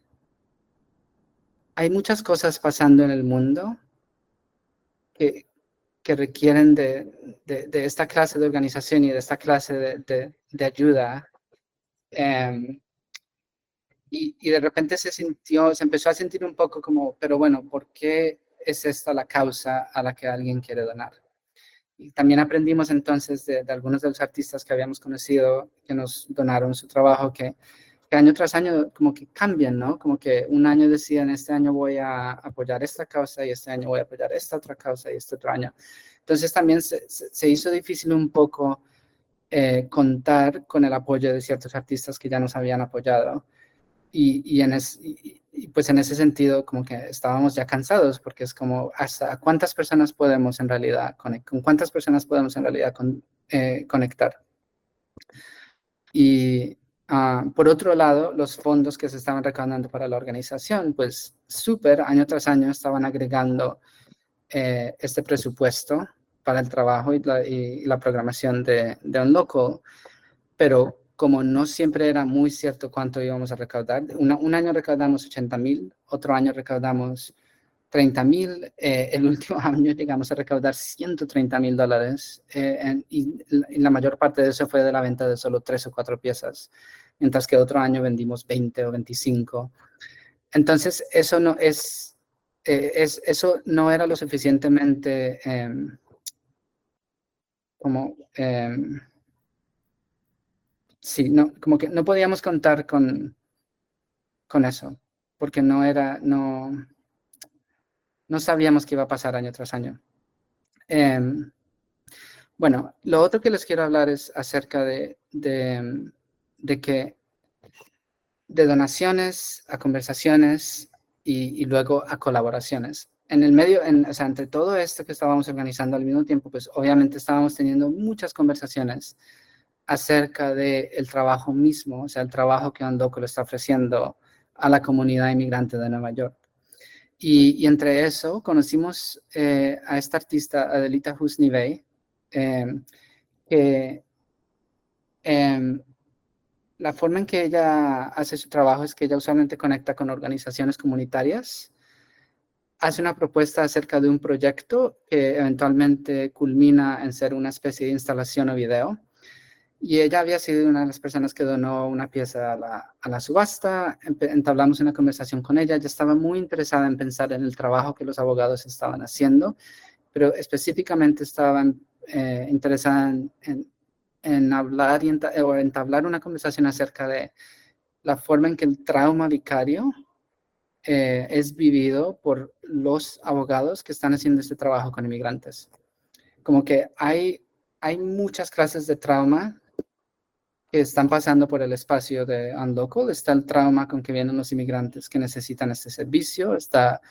Speaker 2: Hay muchas cosas pasando en el mundo que, que requieren de, de, de, esta clase de organización y de esta clase de, de ayuda Em, y, y, de repente se sintió, se empezó a sentir un poco como, pero bueno, ¿por qué es esta la causa a la que alguien quiere donar? Y también aprendimos entonces de, algunos de los artistas que habíamos conocido que nos donaron su trabajo, que, que, año tras año como que cambian, ¿no? Como que un año decían, este año voy a apoyar esta causa y este año voy a apoyar esta otra causa y este otro año. Entonces también se, se hizo difícil un poco eh, contar con el apoyo de ciertos artistas que ya nos habían apoyado. Y, en pues en ese sentido como que estábamos ya cansados porque es como hasta cuántas personas podemos en realidad con cuántas personas podemos en realidad eh, conectar. Y ah, por otro lado, los fondos que se estaban recaudando para la organización, pues súper año tras año estaban agregando eh, este presupuesto para el trabajo y la, programación de, de un loco, pero como no siempre era muy cierto cuánto íbamos a recaudar, un año recaudamos 80 mil, otro año recaudamos 30 mil, eh, el último año llegamos a recaudar 130 mil dólares eh, y, la mayor parte de eso fue de la venta de solo tres o cuatro piezas, mientras que otro año vendimos 20 o 25. Entonces, eso no eh, es eso no era lo suficientemente em, como, em, sí, no, como que no podíamos contar con, con eso, porque no era, no, no sabíamos qué iba a pasar año tras año. Em, bueno, lo otro que les quiero hablar es acerca de, de, de que de donaciones a conversaciones y, luego a colaboraciones en el medio, en, o sea, entre todo esto que estábamos organizando al mismo tiempo, pues obviamente estábamos teniendo muchas conversaciones acerca del el trabajo mismo, o sea, el trabajo que Andoco le está ofreciendo a la comunidad inmigrante de Nueva York. Y, y entre eso conocimos eh, a esta artista, Adelita Husnivey, eh, que eh, la forma en que ella hace su trabajo es que ella usualmente conecta con organizaciones comunitarias hace una propuesta acerca de un proyecto que eventualmente culmina en ser una especie de instalación o video. Y ella había sido una de las personas que donó una pieza a la, a la subasta, entablamos una conversación con ella, ella estaba muy interesada en pensar en el trabajo que los abogados estaban haciendo, pero específicamente estaban eh, interesada en, en, hablar y o entablar una conversación acerca de la forma en que el trauma vicario eh, es vivido por los abogados que están haciendo este trabajo con inmigrantes. Como que hay, hay muchas clases de trauma están pasando por el espacio de Unlocal, está el trauma con que vienen los inmigrantes que necesitan este servicio, está,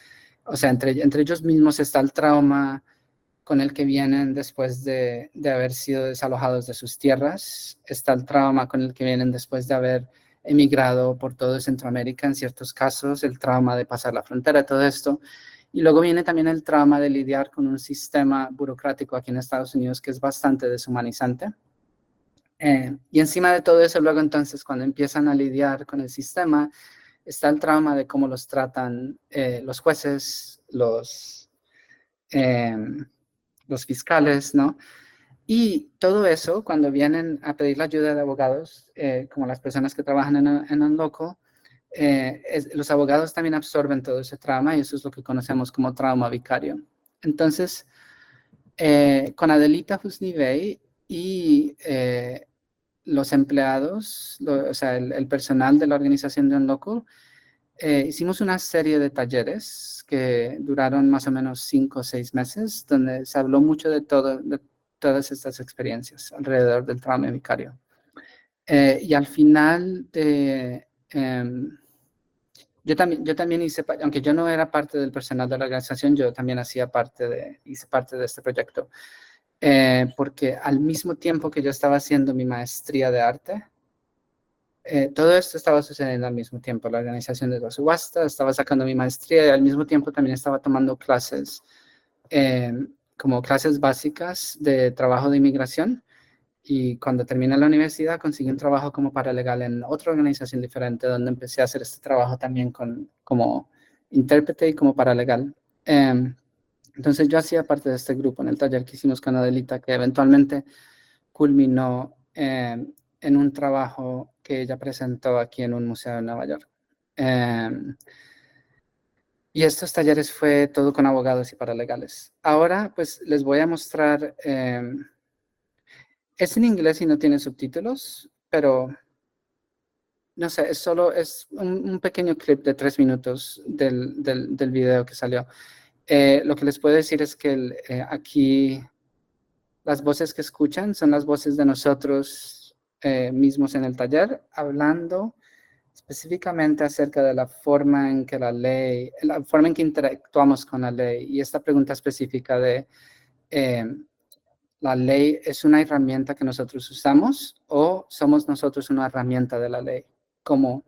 Speaker 2: o sea, entre, entre ellos mismos está el trauma con el que vienen después de, de, haber sido desalojados de sus tierras, está el trauma con el que vienen después de haber emigrado por todo Centroamérica en ciertos casos, el trauma de pasar la frontera, todo esto. Y luego viene también el trauma de lidiar con un sistema burocrático aquí en Estados Unidos que es bastante deshumanizante eh, y encima de todo eso, luego entonces cuando empiezan a lidiar con el sistema, está el trauma de cómo los tratan eh, los jueces, los, em, los fiscales, ¿no? Y todo eso, cuando vienen a pedir la ayuda de abogados, eh, como las personas que trabajan en, en un loco, los abogados también absorben todo ese trauma y eso es lo que conocemos como trauma vicario. Entonces, con Adelita Husnivey y los empleados, o sea, el, personal de la organización de Unlocal, eh, hicimos una serie de talleres que duraron más o menos cinco o seis meses, donde se habló mucho de, todo, de todas estas experiencias alrededor del trauma vicario. Eh, y al final de... Em, yo también, yo también hice, aunque yo no era parte del personal de la organización, yo también hacía parte de, hice parte de este proyecto. Eh, porque al mismo tiempo que yo estaba haciendo mi maestría de arte, eh, todo esto estaba sucediendo al mismo tiempo. La organización de la subasta, estaba sacando mi maestría y al mismo tiempo también estaba tomando clases, eh, como clases básicas de trabajo de inmigración. Y cuando terminé la universidad conseguí un trabajo como paralegal en otra organización diferente, donde empecé a hacer este trabajo también con, como intérprete y como paralegal. Eh, entonces yo hacía parte de este grupo en el taller que hicimos con Adelita, que eventualmente culminó en un trabajo que ella presentó aquí en un museo de Nueva York. Em, y estos talleres fue todo con abogados y paralegales. Ahora, pues les voy a mostrar, em, es en inglés y no tiene subtítulos, pero no sé, es solo, es un, pequeño clip de tres minutos del, del video que salió. Eh, lo que les puedo decir es que eh, aquí las voces que escuchan son las voces de nosotros eh, mismos en el taller, hablando específicamente acerca de la forma en que la ley, la forma en que interactuamos con la ley. Y esta pregunta específica de la ley es una herramienta que nosotros usamos o somos nosotros una herramienta de la ley como,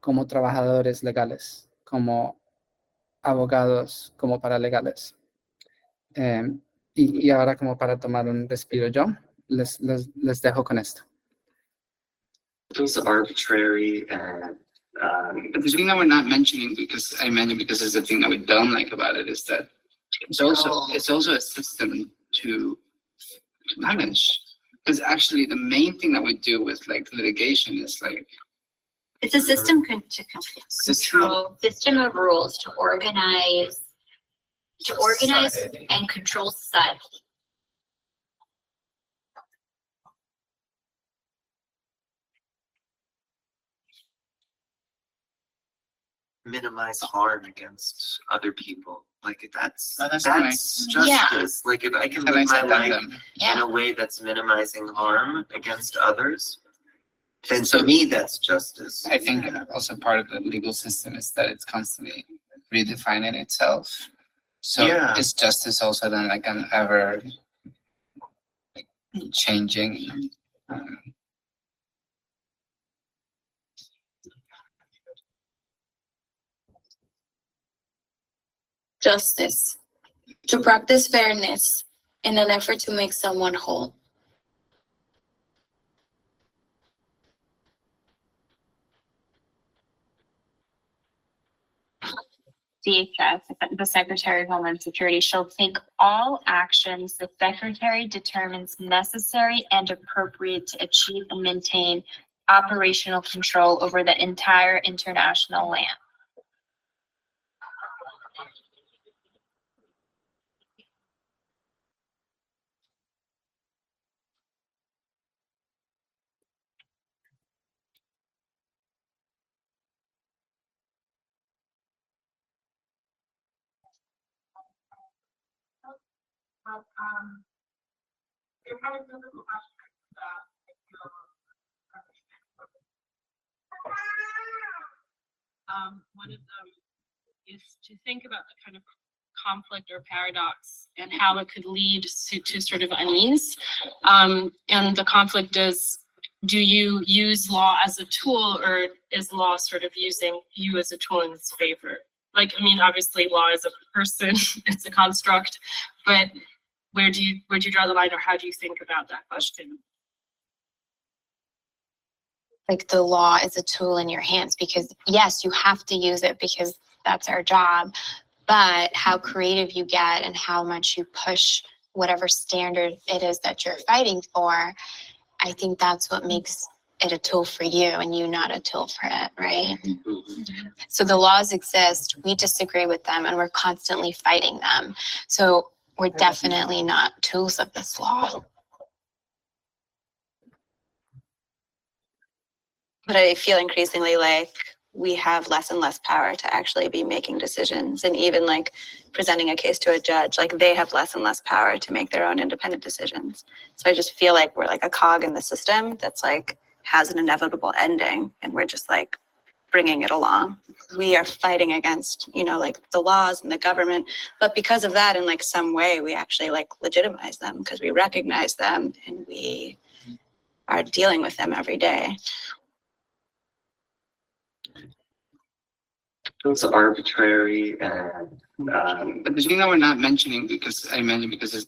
Speaker 2: como trabajadores legales, como abogados como paralegales. Eh, y, y, ahora como para tomar un respiro yo, les, les, les dejo con esto.
Speaker 3: It arbitrary and um, the thing that we're not mentioning because I mentioned because it's the thing that we don't like about it is that it's also it's also a system to, to manage. Because actually the main thing that we do with like litigation is like
Speaker 4: It's a system con- to con- control, system of rules to organize, to organize
Speaker 3: Society.
Speaker 4: and control society.
Speaker 3: minimize harm against other people. Like that's
Speaker 2: Oh, that's
Speaker 3: that's
Speaker 4: Yeah.
Speaker 3: justice. Like if I can
Speaker 2: Se la
Speaker 3: live my
Speaker 2: insertan
Speaker 3: life
Speaker 2: de-
Speaker 3: in
Speaker 4: Yeah,
Speaker 3: a way that's minimizing harm against others, then to me that's justice.
Speaker 2: I think also part of the legal system is that it's constantly redefining itself. So
Speaker 3: Yeah.
Speaker 2: is justice also then like an ever changing? um,
Speaker 4: justice, to practice fairness in an effort to make someone whole.
Speaker 5: DHS, the Secretary of Homeland Security, shall take all actions the Secretary determines necessary and appropriate to achieve and maintain operational control over the entire international land.
Speaker 6: but um, they're questions that I understand. Um, one of them is to think about the kind of conflict or paradox and how it could lead to, to sort of unease. Um, and the conflict is do you use law as a tool or is law sort of using you as a tool in its favor? Like, I mean, obviously, law is a person, it's a construct, but where do you, where do you draw the line or how do you think about that question?
Speaker 5: like the law is a tool in your hands because yes, you have to use it because that's our job. But how creative you get and how much you push whatever standard it is that you're fighting for, I think that's what makes it a tool for you and you not a tool for it, right? Mm-hmm. So the laws exist, we disagree with them, and we're constantly fighting them. So we're definitely not tools of this law.
Speaker 7: But I feel increasingly like we have less and less power to actually be making decisions and even like presenting a case to a judge, like they have less and less power to make their own independent decisions. So I just feel like we're like a cog in the system that's like has an inevitable ending and we're just like bringing it along. We are fighting against, you know, like the laws and the government, but because of that in like some way we actually like legitimize them because we recognize them and we are dealing with them every day.
Speaker 3: It's arbitrary and, um, but the thing that we're not mentioning because I mentioned because it's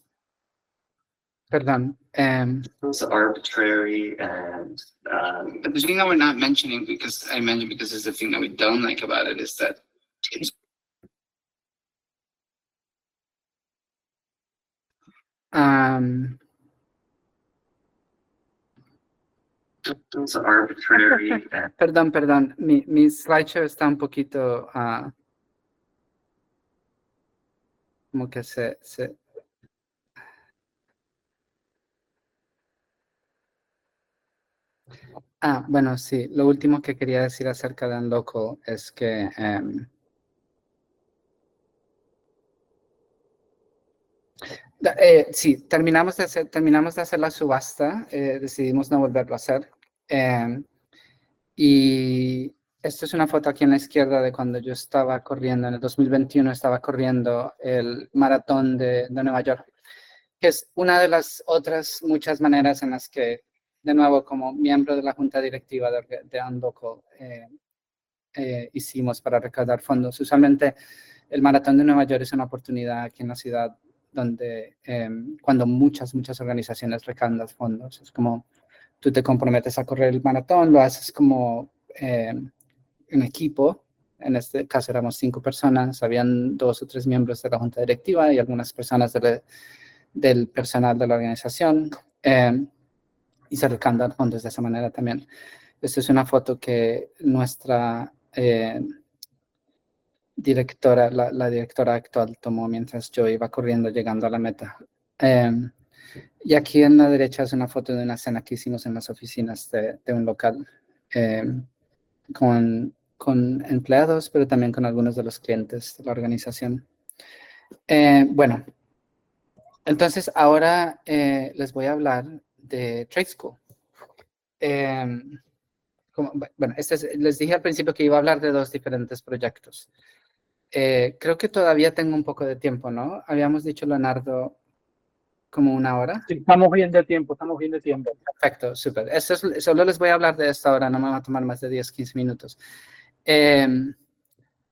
Speaker 2: Perdón. Em,
Speaker 3: It's arbitrary and, um, but the thing that we're not mentioning because I mentioned because it's the thing that we don't like about it is that it's
Speaker 2: am,
Speaker 3: it's arbitrary and,
Speaker 2: perdón, perdón. Mi, mi slideshow está un poquito ah, como que se, se, Ah, bueno, sí. Lo último que quería decir acerca de Unlocal es que em, eh, sí, terminamos de hacer, terminamos de hacer la subasta, eh, decidimos no volverlo a hacer. em, y esta es una foto aquí en la izquierda de cuando yo estaba corriendo, en el 2021 estaba corriendo el maratón de, de Nueva York, que es una de las otras muchas maneras en las que de nuevo, como miembro de la junta directiva de, Unlocal, eh, eh, hicimos para recaudar fondos. Usualmente el Maratón de Nueva York es una oportunidad aquí en la ciudad donde em, cuando muchas, muchas organizaciones recaudan fondos, es como tú te comprometes a correr el maratón, lo haces como em, en equipo. En este caso éramos cinco personas, habían dos o tres miembros de la junta directiva y algunas personas de del personal de la organización. Y se recaudan fondos de esa manera también. Esta es una foto que nuestra eh, directora, la, la directora actual tomó mientras yo iba corriendo llegando a la meta. Em, y aquí en la derecha es una foto de una cena que hicimos en las oficinas de, de un local em, con, con empleados, pero también con algunos de los clientes de la organización. Eh, bueno, entonces ahora eh, les voy a hablar de Trade School. Em, como- bueno, este es- les dije al principio que iba a hablar de dos diferentes proyectos. Eh, creo que todavía tengo un poco de tiempo, ¿no? Habíamos dicho, Leonardo, como una hora.
Speaker 8: Sí, estamos bien de tiempo, estamos bien de tiempo.
Speaker 2: Perfecto, súper. Es- solo les voy a hablar de esto ahora, no me va a tomar más de 10, 15 minutos. Em,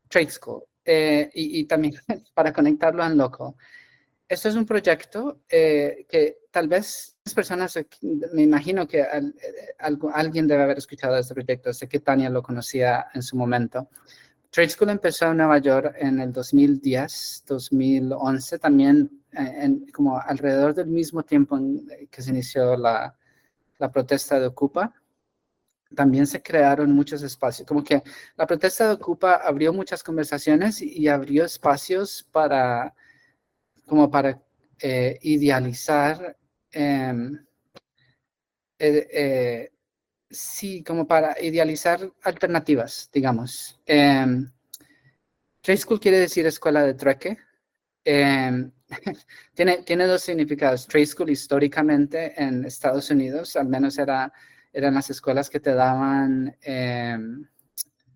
Speaker 2: Trade School. eh, y, y también para conectarlo a Loco. Esto es un proyecto eh, que tal vez personas, aquí- me imagino que al- eh, algo- alguien debe haber escuchado este proyecto. Sé que Tania lo conocía en su momento. Trade School empezó en Nueva York en el 2010, 2011, también eh, en- como alrededor del mismo tiempo en que se inició la, la protesta de Ocupa. También se crearon muchos espacios, como que la protesta de Ocupa abrió muchas conversaciones y, abrió espacios para, como para eh, idealizar, eh, eh, sí, como para idealizar alternativas, digamos. Em, Trade School quiere decir escuela de trueque. Em, tiene, tiene dos significados. Trade School históricamente en Estados Unidos, al menos era eran las escuelas que te daban, em,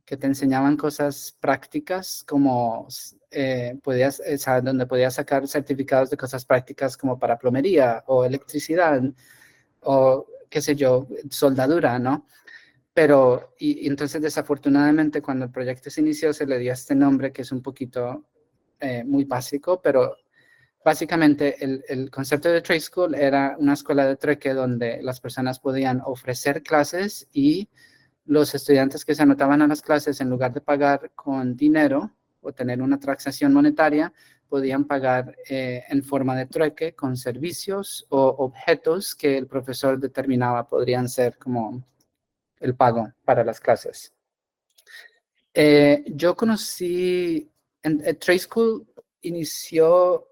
Speaker 2: que te enseñaban cosas prácticas como eh, podías, eh, saber, donde podías sacar certificados de cosas prácticas como para plomería o electricidad o qué sé yo, soldadura, ¿no? Pero, y, entonces desafortunadamente cuando el proyecto se inició se le dio este nombre que es un poquito eh, muy básico, pero básicamente el, el, concepto de Trade School era una escuela de trueque donde las personas podían ofrecer clases y los estudiantes que se anotaban a las clases en lugar de pagar con dinero o tener una transacción monetaria, podían pagar eh, en forma de trueque con servicios o objetos que el profesor determinaba podrían ser como el pago para las clases. Eh, yo conocí, en, Trade School inició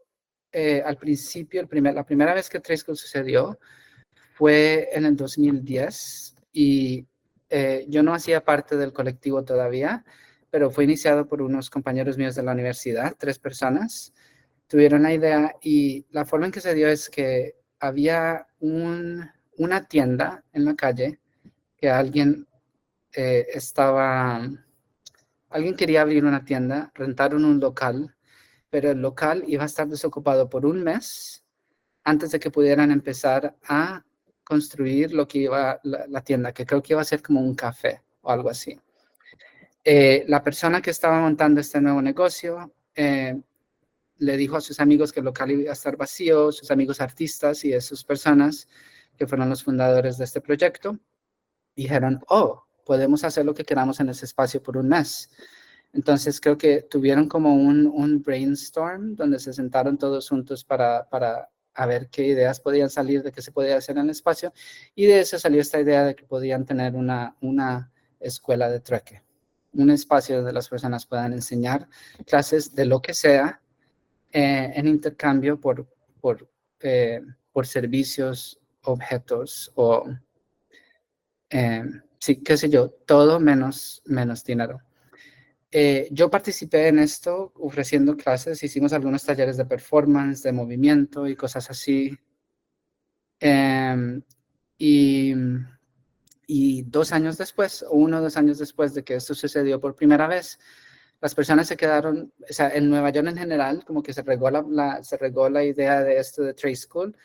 Speaker 2: eh, al principio, el primer, la primera vez que Trade School sucedió fue en el 2010 y yo no hacía parte del colectivo todavía, pero fue iniciado por unos compañeros míos de la universidad, tres personas, tuvieron la idea y la forma en que se dio es que había un, una tienda en la calle que alguien eh, estaba, alguien quería abrir una tienda, rentaron un local, pero el local iba a estar desocupado por un mes antes de que pudieran empezar a construir lo que iba la, tienda, que creo que iba a ser como un café o algo así. Eh, la persona que estaba montando este nuevo negocio eh, le dijo a sus amigos que el local iba a estar vacío, sus amigos artistas y esas personas que fueron los fundadores de este proyecto, dijeron, oh, podemos hacer lo que queramos en ese espacio por un mes. Entonces creo que tuvieron como un, un brainstorm donde se sentaron todos juntos para, para a ver qué ideas podían salir de qué se podía hacer en el espacio y de eso salió esta idea de que podían tener una, una escuela de trueque, un espacio donde las personas puedan enseñar clases de lo que sea eh, en intercambio por, por, eh, por servicios, objetos o, eh, sí, qué sé yo, todo menos, menos dinero. Yo participé en esto ofreciendo clases, hicimos algunos talleres de performance, de movimiento y cosas así. Em, y, y dos años después, o uno o dos años después de que esto sucedió por primera vez, las personas se quedaron, o sea, en Nueva York en general, como que se regó la, se regó la idea de esto de Trade School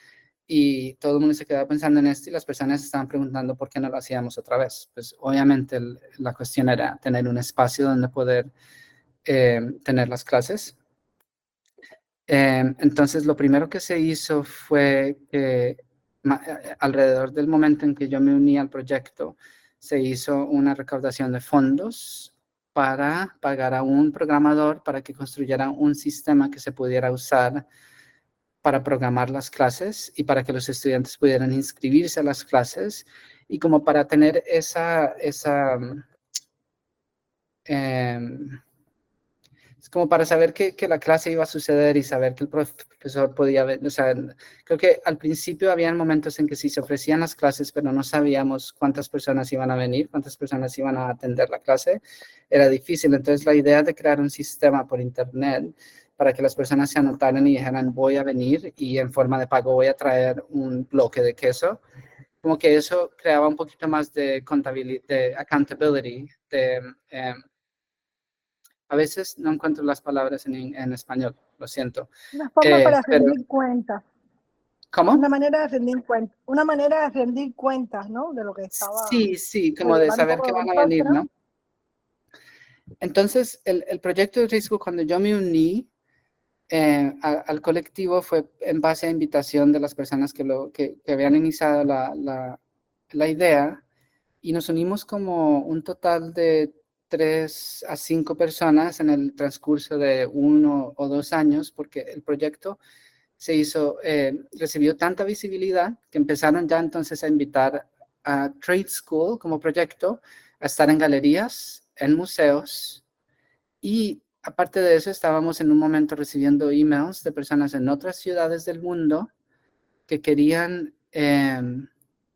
Speaker 2: y todo el mundo se quedaba pensando en esto y las personas estaban preguntando por qué no lo hacíamos otra vez. Pues obviamente la cuestión era tener un espacio donde poder eh, tener las clases. Em, entonces, lo primero que se hizo fue que eh, alrededor del momento en que yo me uní al proyecto, se hizo una recaudación de fondos para pagar a un programador para que construyera un sistema que se pudiera usar para programar las clases y para que los estudiantes pudieran inscribirse a las clases y como para tener esa, esa eh, es como para saber que, que, la clase iba a suceder y saber que el profesor podía ver, o sea, creo que al principio había momentos en que sí se ofrecían las clases, pero no sabíamos cuántas personas iban a venir, cuántas personas iban a atender la clase, era difícil. Entonces la idea de crear un sistema por internet para que las personas se anotaran y dijeran voy a venir y en forma de pago voy a traer un bloque de queso, como que eso creaba un poquito más de contabilidad, de accountability, de... Em, a veces no encuentro las palabras en, en español, lo siento.
Speaker 1: Una forma eh, para rendir cuentas.
Speaker 2: ¿Cómo?
Speaker 1: Una manera de rendir cuentas, una manera de rendir cuentas, ¿no? De lo que estaba.
Speaker 2: Sí, sí, como de saber que van a venir, ¿no? Entonces, el, el proyecto de Facebook, cuando yo me uní eh, al colectivo, fue en base a invitación de las personas que, lo, que, que habían iniciado la, la, la idea y nos unimos como un total de tres a cinco personas en el transcurso de uno o dos años, porque el proyecto se hizo, eh, recibió tanta visibilidad que empezaron ya entonces a invitar a Trade School como proyecto a estar en galerías, en museos y aparte de eso estábamos en un momento recibiendo emails de personas en otras ciudades del mundo que querían, eh,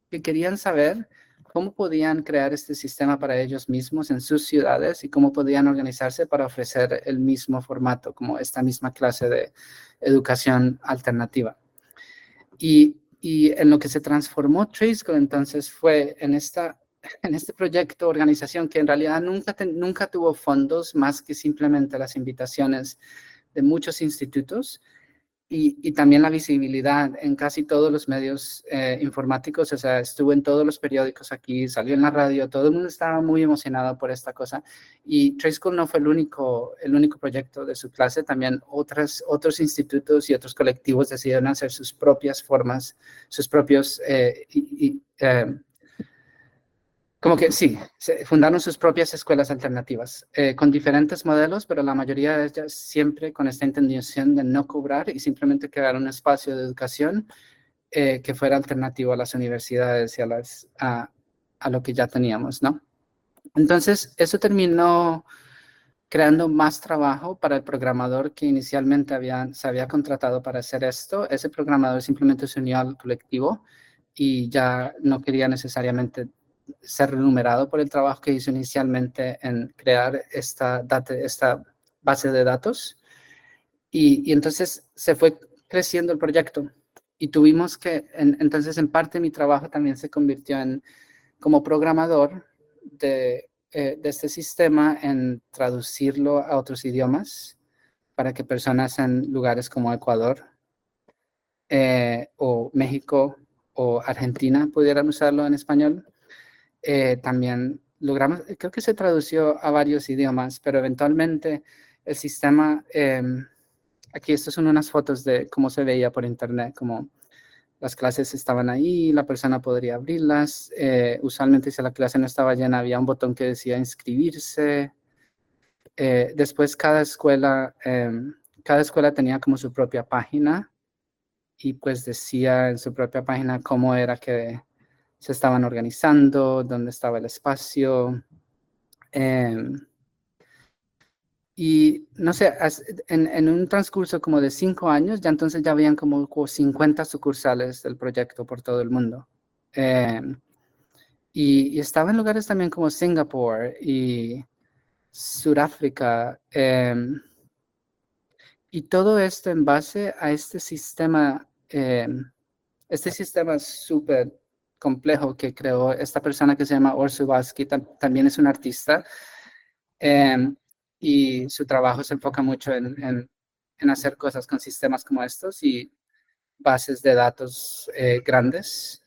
Speaker 2: que querían saber cómo podían crear este sistema para ellos mismos en sus ciudades y cómo podían organizarse para ofrecer el mismo formato, como esta misma clase de educación alternativa. Y y en lo que se transformó TraceGo entonces fue en, esta, en este proyecto, organización que en realidad nunca, nunca tuvo fondos más que simplemente las invitaciones de muchos institutos y, también la visibilidad en casi todos los medios eh, informáticos, o sea, estuvo en todos los periódicos aquí, salió en la radio, todo el mundo estaba muy emocionado por esta cosa. Y Trace School no fue el único, el único proyecto de su clase, también otras, otros institutos y otros colectivos decidieron hacer sus propias formas, sus propios eh, y, eh, como que sí, se fundaron sus propias escuelas alternativas eh, con diferentes modelos, pero la mayoría de ellas siempre con esta intención de no cobrar y simplemente crear un espacio de educación eh, que fuera alternativo a las universidades y a, las, a, a lo que ya teníamos, ¿no? Entonces, eso terminó creando más trabajo para el programador que inicialmente había, se había contratado para hacer esto. Ese programador simplemente se unió al colectivo y ya no quería necesariamente ser remunerado por el trabajo que hizo inicialmente en crear esta, esta base de datos. Y, entonces se fue creciendo el proyecto y tuvimos que, entonces en parte mi trabajo también se convirtió en como programador de, eh, de, este sistema en traducirlo a otros idiomas para que personas en lugares como Ecuador eh, o México o Argentina pudieran usarlo en español. Eh, también logramos, creo que se tradució a varios idiomas, pero eventualmente el sistema, em, aquí estas son unas fotos de cómo se veía por internet, como las clases estaban ahí, la persona podría abrirlas, eh, usualmente si la clase no estaba llena había un botón que decía inscribirse, eh, después cada escuela, em, cada escuela tenía como su propia página y pues decía en su propia página cómo era que se estaban organizando, dónde estaba el espacio. Em, y no sé, en, un transcurso como de cinco años, ya entonces ya habían como 50 sucursales del proyecto por todo el mundo. Em, y, y, estaba en lugares también como Singapur y Sudáfrica. Em, y todo esto en base a este sistema, este sistema súper complejo que creó esta persona que se llama Orsu también es un artista, em, y su trabajo se enfoca mucho en, hacer cosas con sistemas como estos y bases de datos eh, grandes.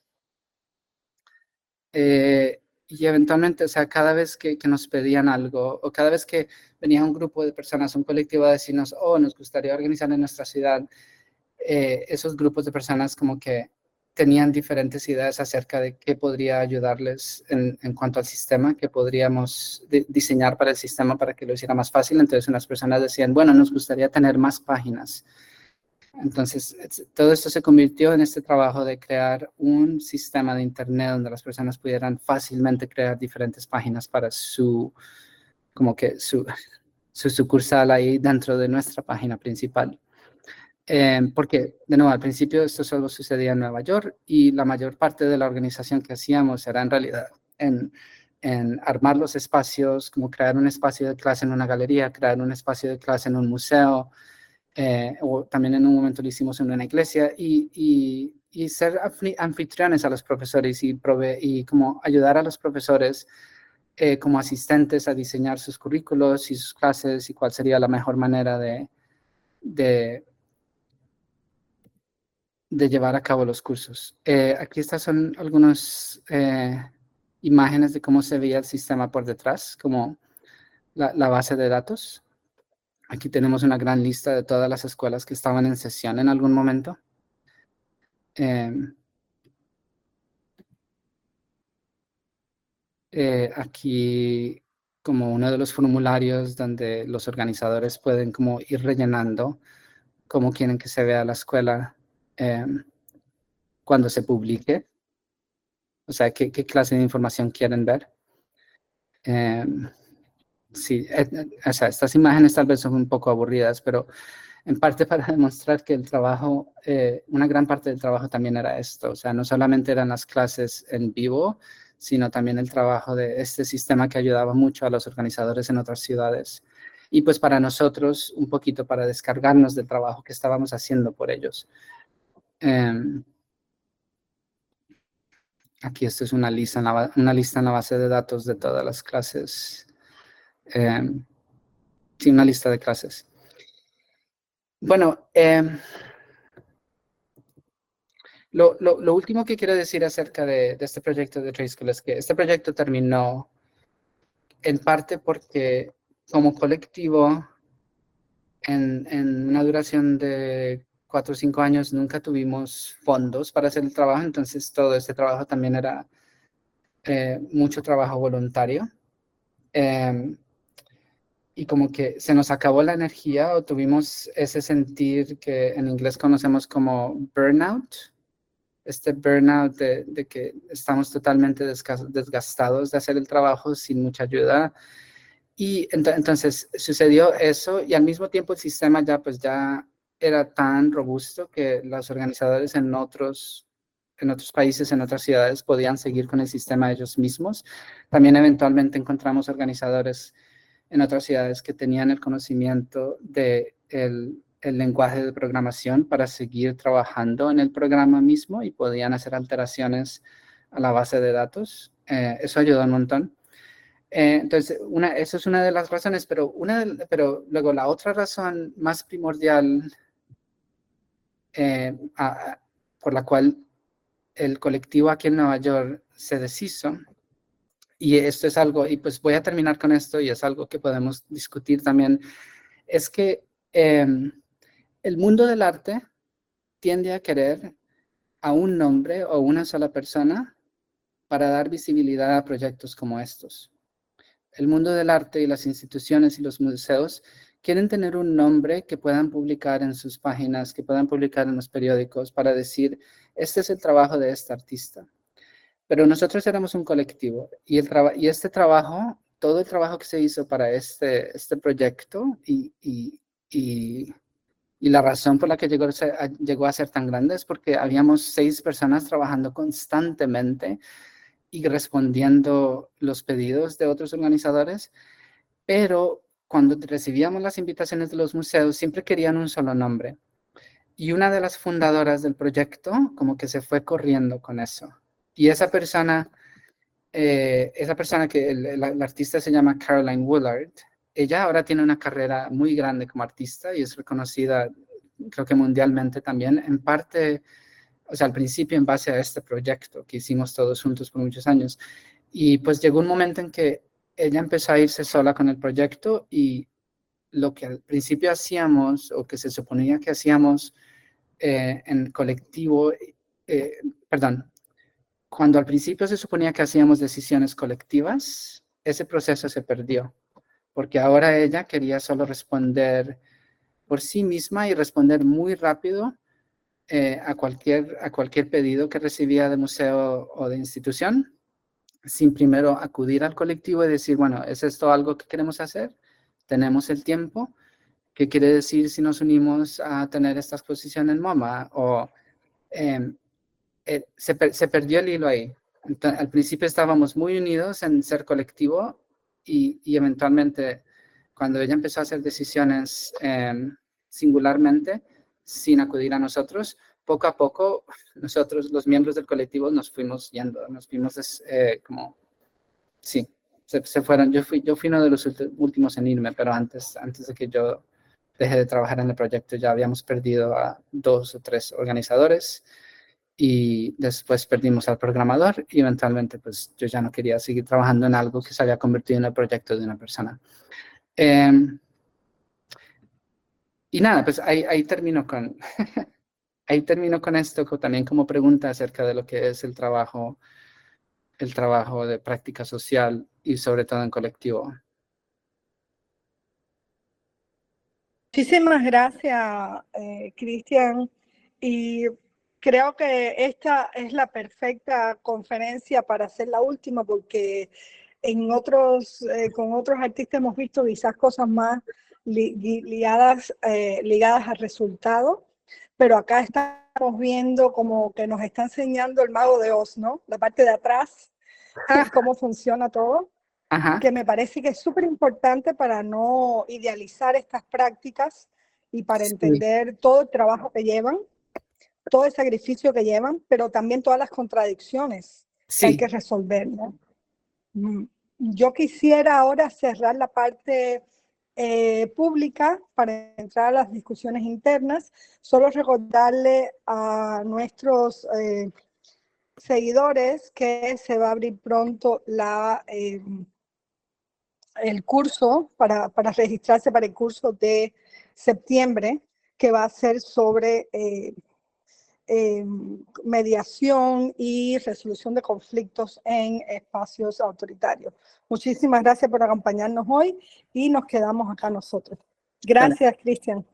Speaker 2: Eh, y eventualmente, o sea, cada vez que, nos pedían algo o cada vez que venía un grupo de personas, un colectivo a decirnos, oh, nos gustaría organizar en nuestra ciudad, eh, esos grupos de personas como que tenían diferentes ideas acerca de qué podría ayudarles en, cuanto al sistema, qué podríamos diseñar para el sistema para que lo hiciera más fácil. Entonces unas personas decían, bueno, nos gustaría tener más páginas. Entonces, todo esto se convirtió en este trabajo de crear un sistema de Internet donde las personas pudieran fácilmente crear diferentes páginas para su, como que su sucursal ahí dentro de nuestra página principal. Em, porque, de nuevo, al principio esto solo sucedía en Nueva York y la mayor parte de la organización que hacíamos era en realidad en, en armar los espacios, como crear un espacio de clase en una galería, crear un espacio de clase en un museo, eh, o también en un momento lo hicimos en una iglesia, y, y, y ser anfitriones a los profesores y, prove y como ayudar a los profesores eh, como asistentes a diseñar sus currículos y sus clases y cuál sería la mejor manera de, de de llevar a cabo los cursos. Eh, aquí estas son algunas eh, imágenes de cómo se veía el sistema por detrás, como la, base de datos. Aquí tenemos una gran lista de todas las escuelas que estaban en sesión en algún momento. Em, eh, aquí como uno de los formularios donde los organizadores pueden como ir rellenando cómo quieren que se vea la escuela Em, cuando se publique. O sea, qué, clase de información quieren ver. Em, sí, eh, eh, o sea, estas imágenes tal vez son un poco aburridas, pero en parte para demostrar que el trabajo, eh, una gran parte del trabajo también era esto, o sea, no solamente eran las clases en vivo, sino también el trabajo de este sistema que ayudaba mucho a los organizadores en otras ciudades. Y pues para nosotros, un poquito para descargarnos del trabajo que estábamos haciendo por ellos. Em, aquí esto es una lista en la, una lista en la base de datos de todas las clases. Eh, sí, una lista de clases. Bueno, em, lo, último que quiero decir acerca de, este proyecto de Trade School es que este proyecto terminó en parte porque como colectivo, en, una duración de cuatro o cinco años, nunca tuvimos fondos para hacer el trabajo, entonces todo este trabajo también era eh, mucho trabajo voluntario. Eh, y como que se nos acabó la energía o tuvimos ese sentir que en inglés conocemos como burnout, este burnout de, de que estamos totalmente desgastados de hacer el trabajo sin mucha ayuda. Y ent entonces sucedió eso y al mismo tiempo el sistema ya pues ya era tan robusto que los organizadores en otros en otros países, en otras ciudades, podían seguir con el sistema ellos mismos. También eventualmente encontramos organizadores en otras ciudades que tenían el conocimiento de el, el, lenguaje de programación para seguir trabajando en el programa mismo y podían hacer alteraciones a la base de datos. Eh, eso ayudó un montón. Eh, entonces, una, eso es una de las razones, pero, una pero luego la otra razón más primordial eh, por la cual el colectivo aquí en Nueva York se deshizo y esto es algo, y pues voy a terminar con esto, y es algo que podemos discutir también, es que eh, el mundo del arte tiende a querer a un nombre o una sola persona para dar visibilidad a proyectos como estos. El mundo del arte y las instituciones y los museos quieren tener un nombre que puedan publicar en sus páginas, que puedan publicar en los periódicos para decir, este es el trabajo de este artista. Pero nosotros éramos un colectivo y, el y este trabajo, todo el trabajo que se hizo para este, este proyecto y, y, y, y la razón por la que llegó, llegó a ser tan grande es porque habíamos seis personas trabajando constantemente y respondiendo los pedidos de otros organizadores, pero cuando recibíamos las invitaciones de los museos siempre querían un solo nombre. Y una de las fundadoras del proyecto como que se fue corriendo con eso. Y esa persona, eh, esa persona que el, artista se llama Caroline Woolard, ella ahora tiene una carrera muy grande como artista y es reconocida, creo que mundialmente también, en parte, o sea, al principio en base a este proyecto que hicimos todos juntos por muchos años. Y pues llegó un momento en que ella empezó a irse sola con el proyecto y lo que al principio hacíamos o que se suponía que hacíamos eh, en colectivo, eh, perdón, cuando al principio se suponía que hacíamos decisiones colectivas, ese proceso se perdió, porque ahora ella quería solo responder por sí misma y responder muy rápido eh, a, cualquier, a cualquier pedido que recibía de museo o de institución, sin primero acudir al colectivo y decir, bueno, ¿es esto algo que queremos hacer? ¿Tenemos el tiempo? ¿Qué quiere decir si nos unimos a tener esta exposición en MoMA? O eh, eh, se, se, perdió el hilo ahí. Al principio estábamos muy unidos en ser colectivo y, y eventualmente cuando ella empezó a hacer decisiones eh, singularmente, sin acudir a nosotros, poco a poco nosotros, los miembros del colectivo, nos fuimos yendo, nos fuimos eh, como, sí, se, se, fueron. Yo fui, yo fui uno de los últimos en irme, pero antes, antes de que yo deje de trabajar en el proyecto ya habíamos perdido a dos o tres organizadores y después perdimos al programador y eventualmente pues yo ya no quería seguir trabajando en algo que se había convertido en el proyecto de una persona. Eh, y nada, pues ahí, ahí termino con, ahí termino con esto también como pregunta acerca de lo que es el trabajo, el trabajo de práctica social y sobre todo en colectivo.
Speaker 1: Muchísimas gracias, eh, Cristian. Y creo que esta es la perfecta conferencia para hacer la última porque en otros, eh, con otros artistas hemos visto quizás cosas más li eh, ligadas al resultado, pero acá estamos viendo como que nos está enseñando el mago de Oz, ¿no? La parte de atrás, cómo funciona todo,
Speaker 2: Ajá.
Speaker 1: que me parece que es súper importante para no idealizar estas prácticas y para
Speaker 2: Sí.
Speaker 1: entender todo el trabajo que llevan todo el sacrificio que llevan, pero también todas las contradicciones que hay
Speaker 2: Sí,
Speaker 1: que resolver, ¿no? Mm, Yo quisiera ahora cerrar la parte eh, pública para entrar a las discusiones internas. Solo recordarle a nuestros eh, seguidores que se va a abrir pronto la, eh, el curso para, para registrarse para el curso de septiembre, que va a ser sobre eh, mediación y resolución de conflictos en espacios autoritarios. Muchísimas gracias por acompañarnos hoy y nos quedamos acá nosotros. Gracias, Cristian.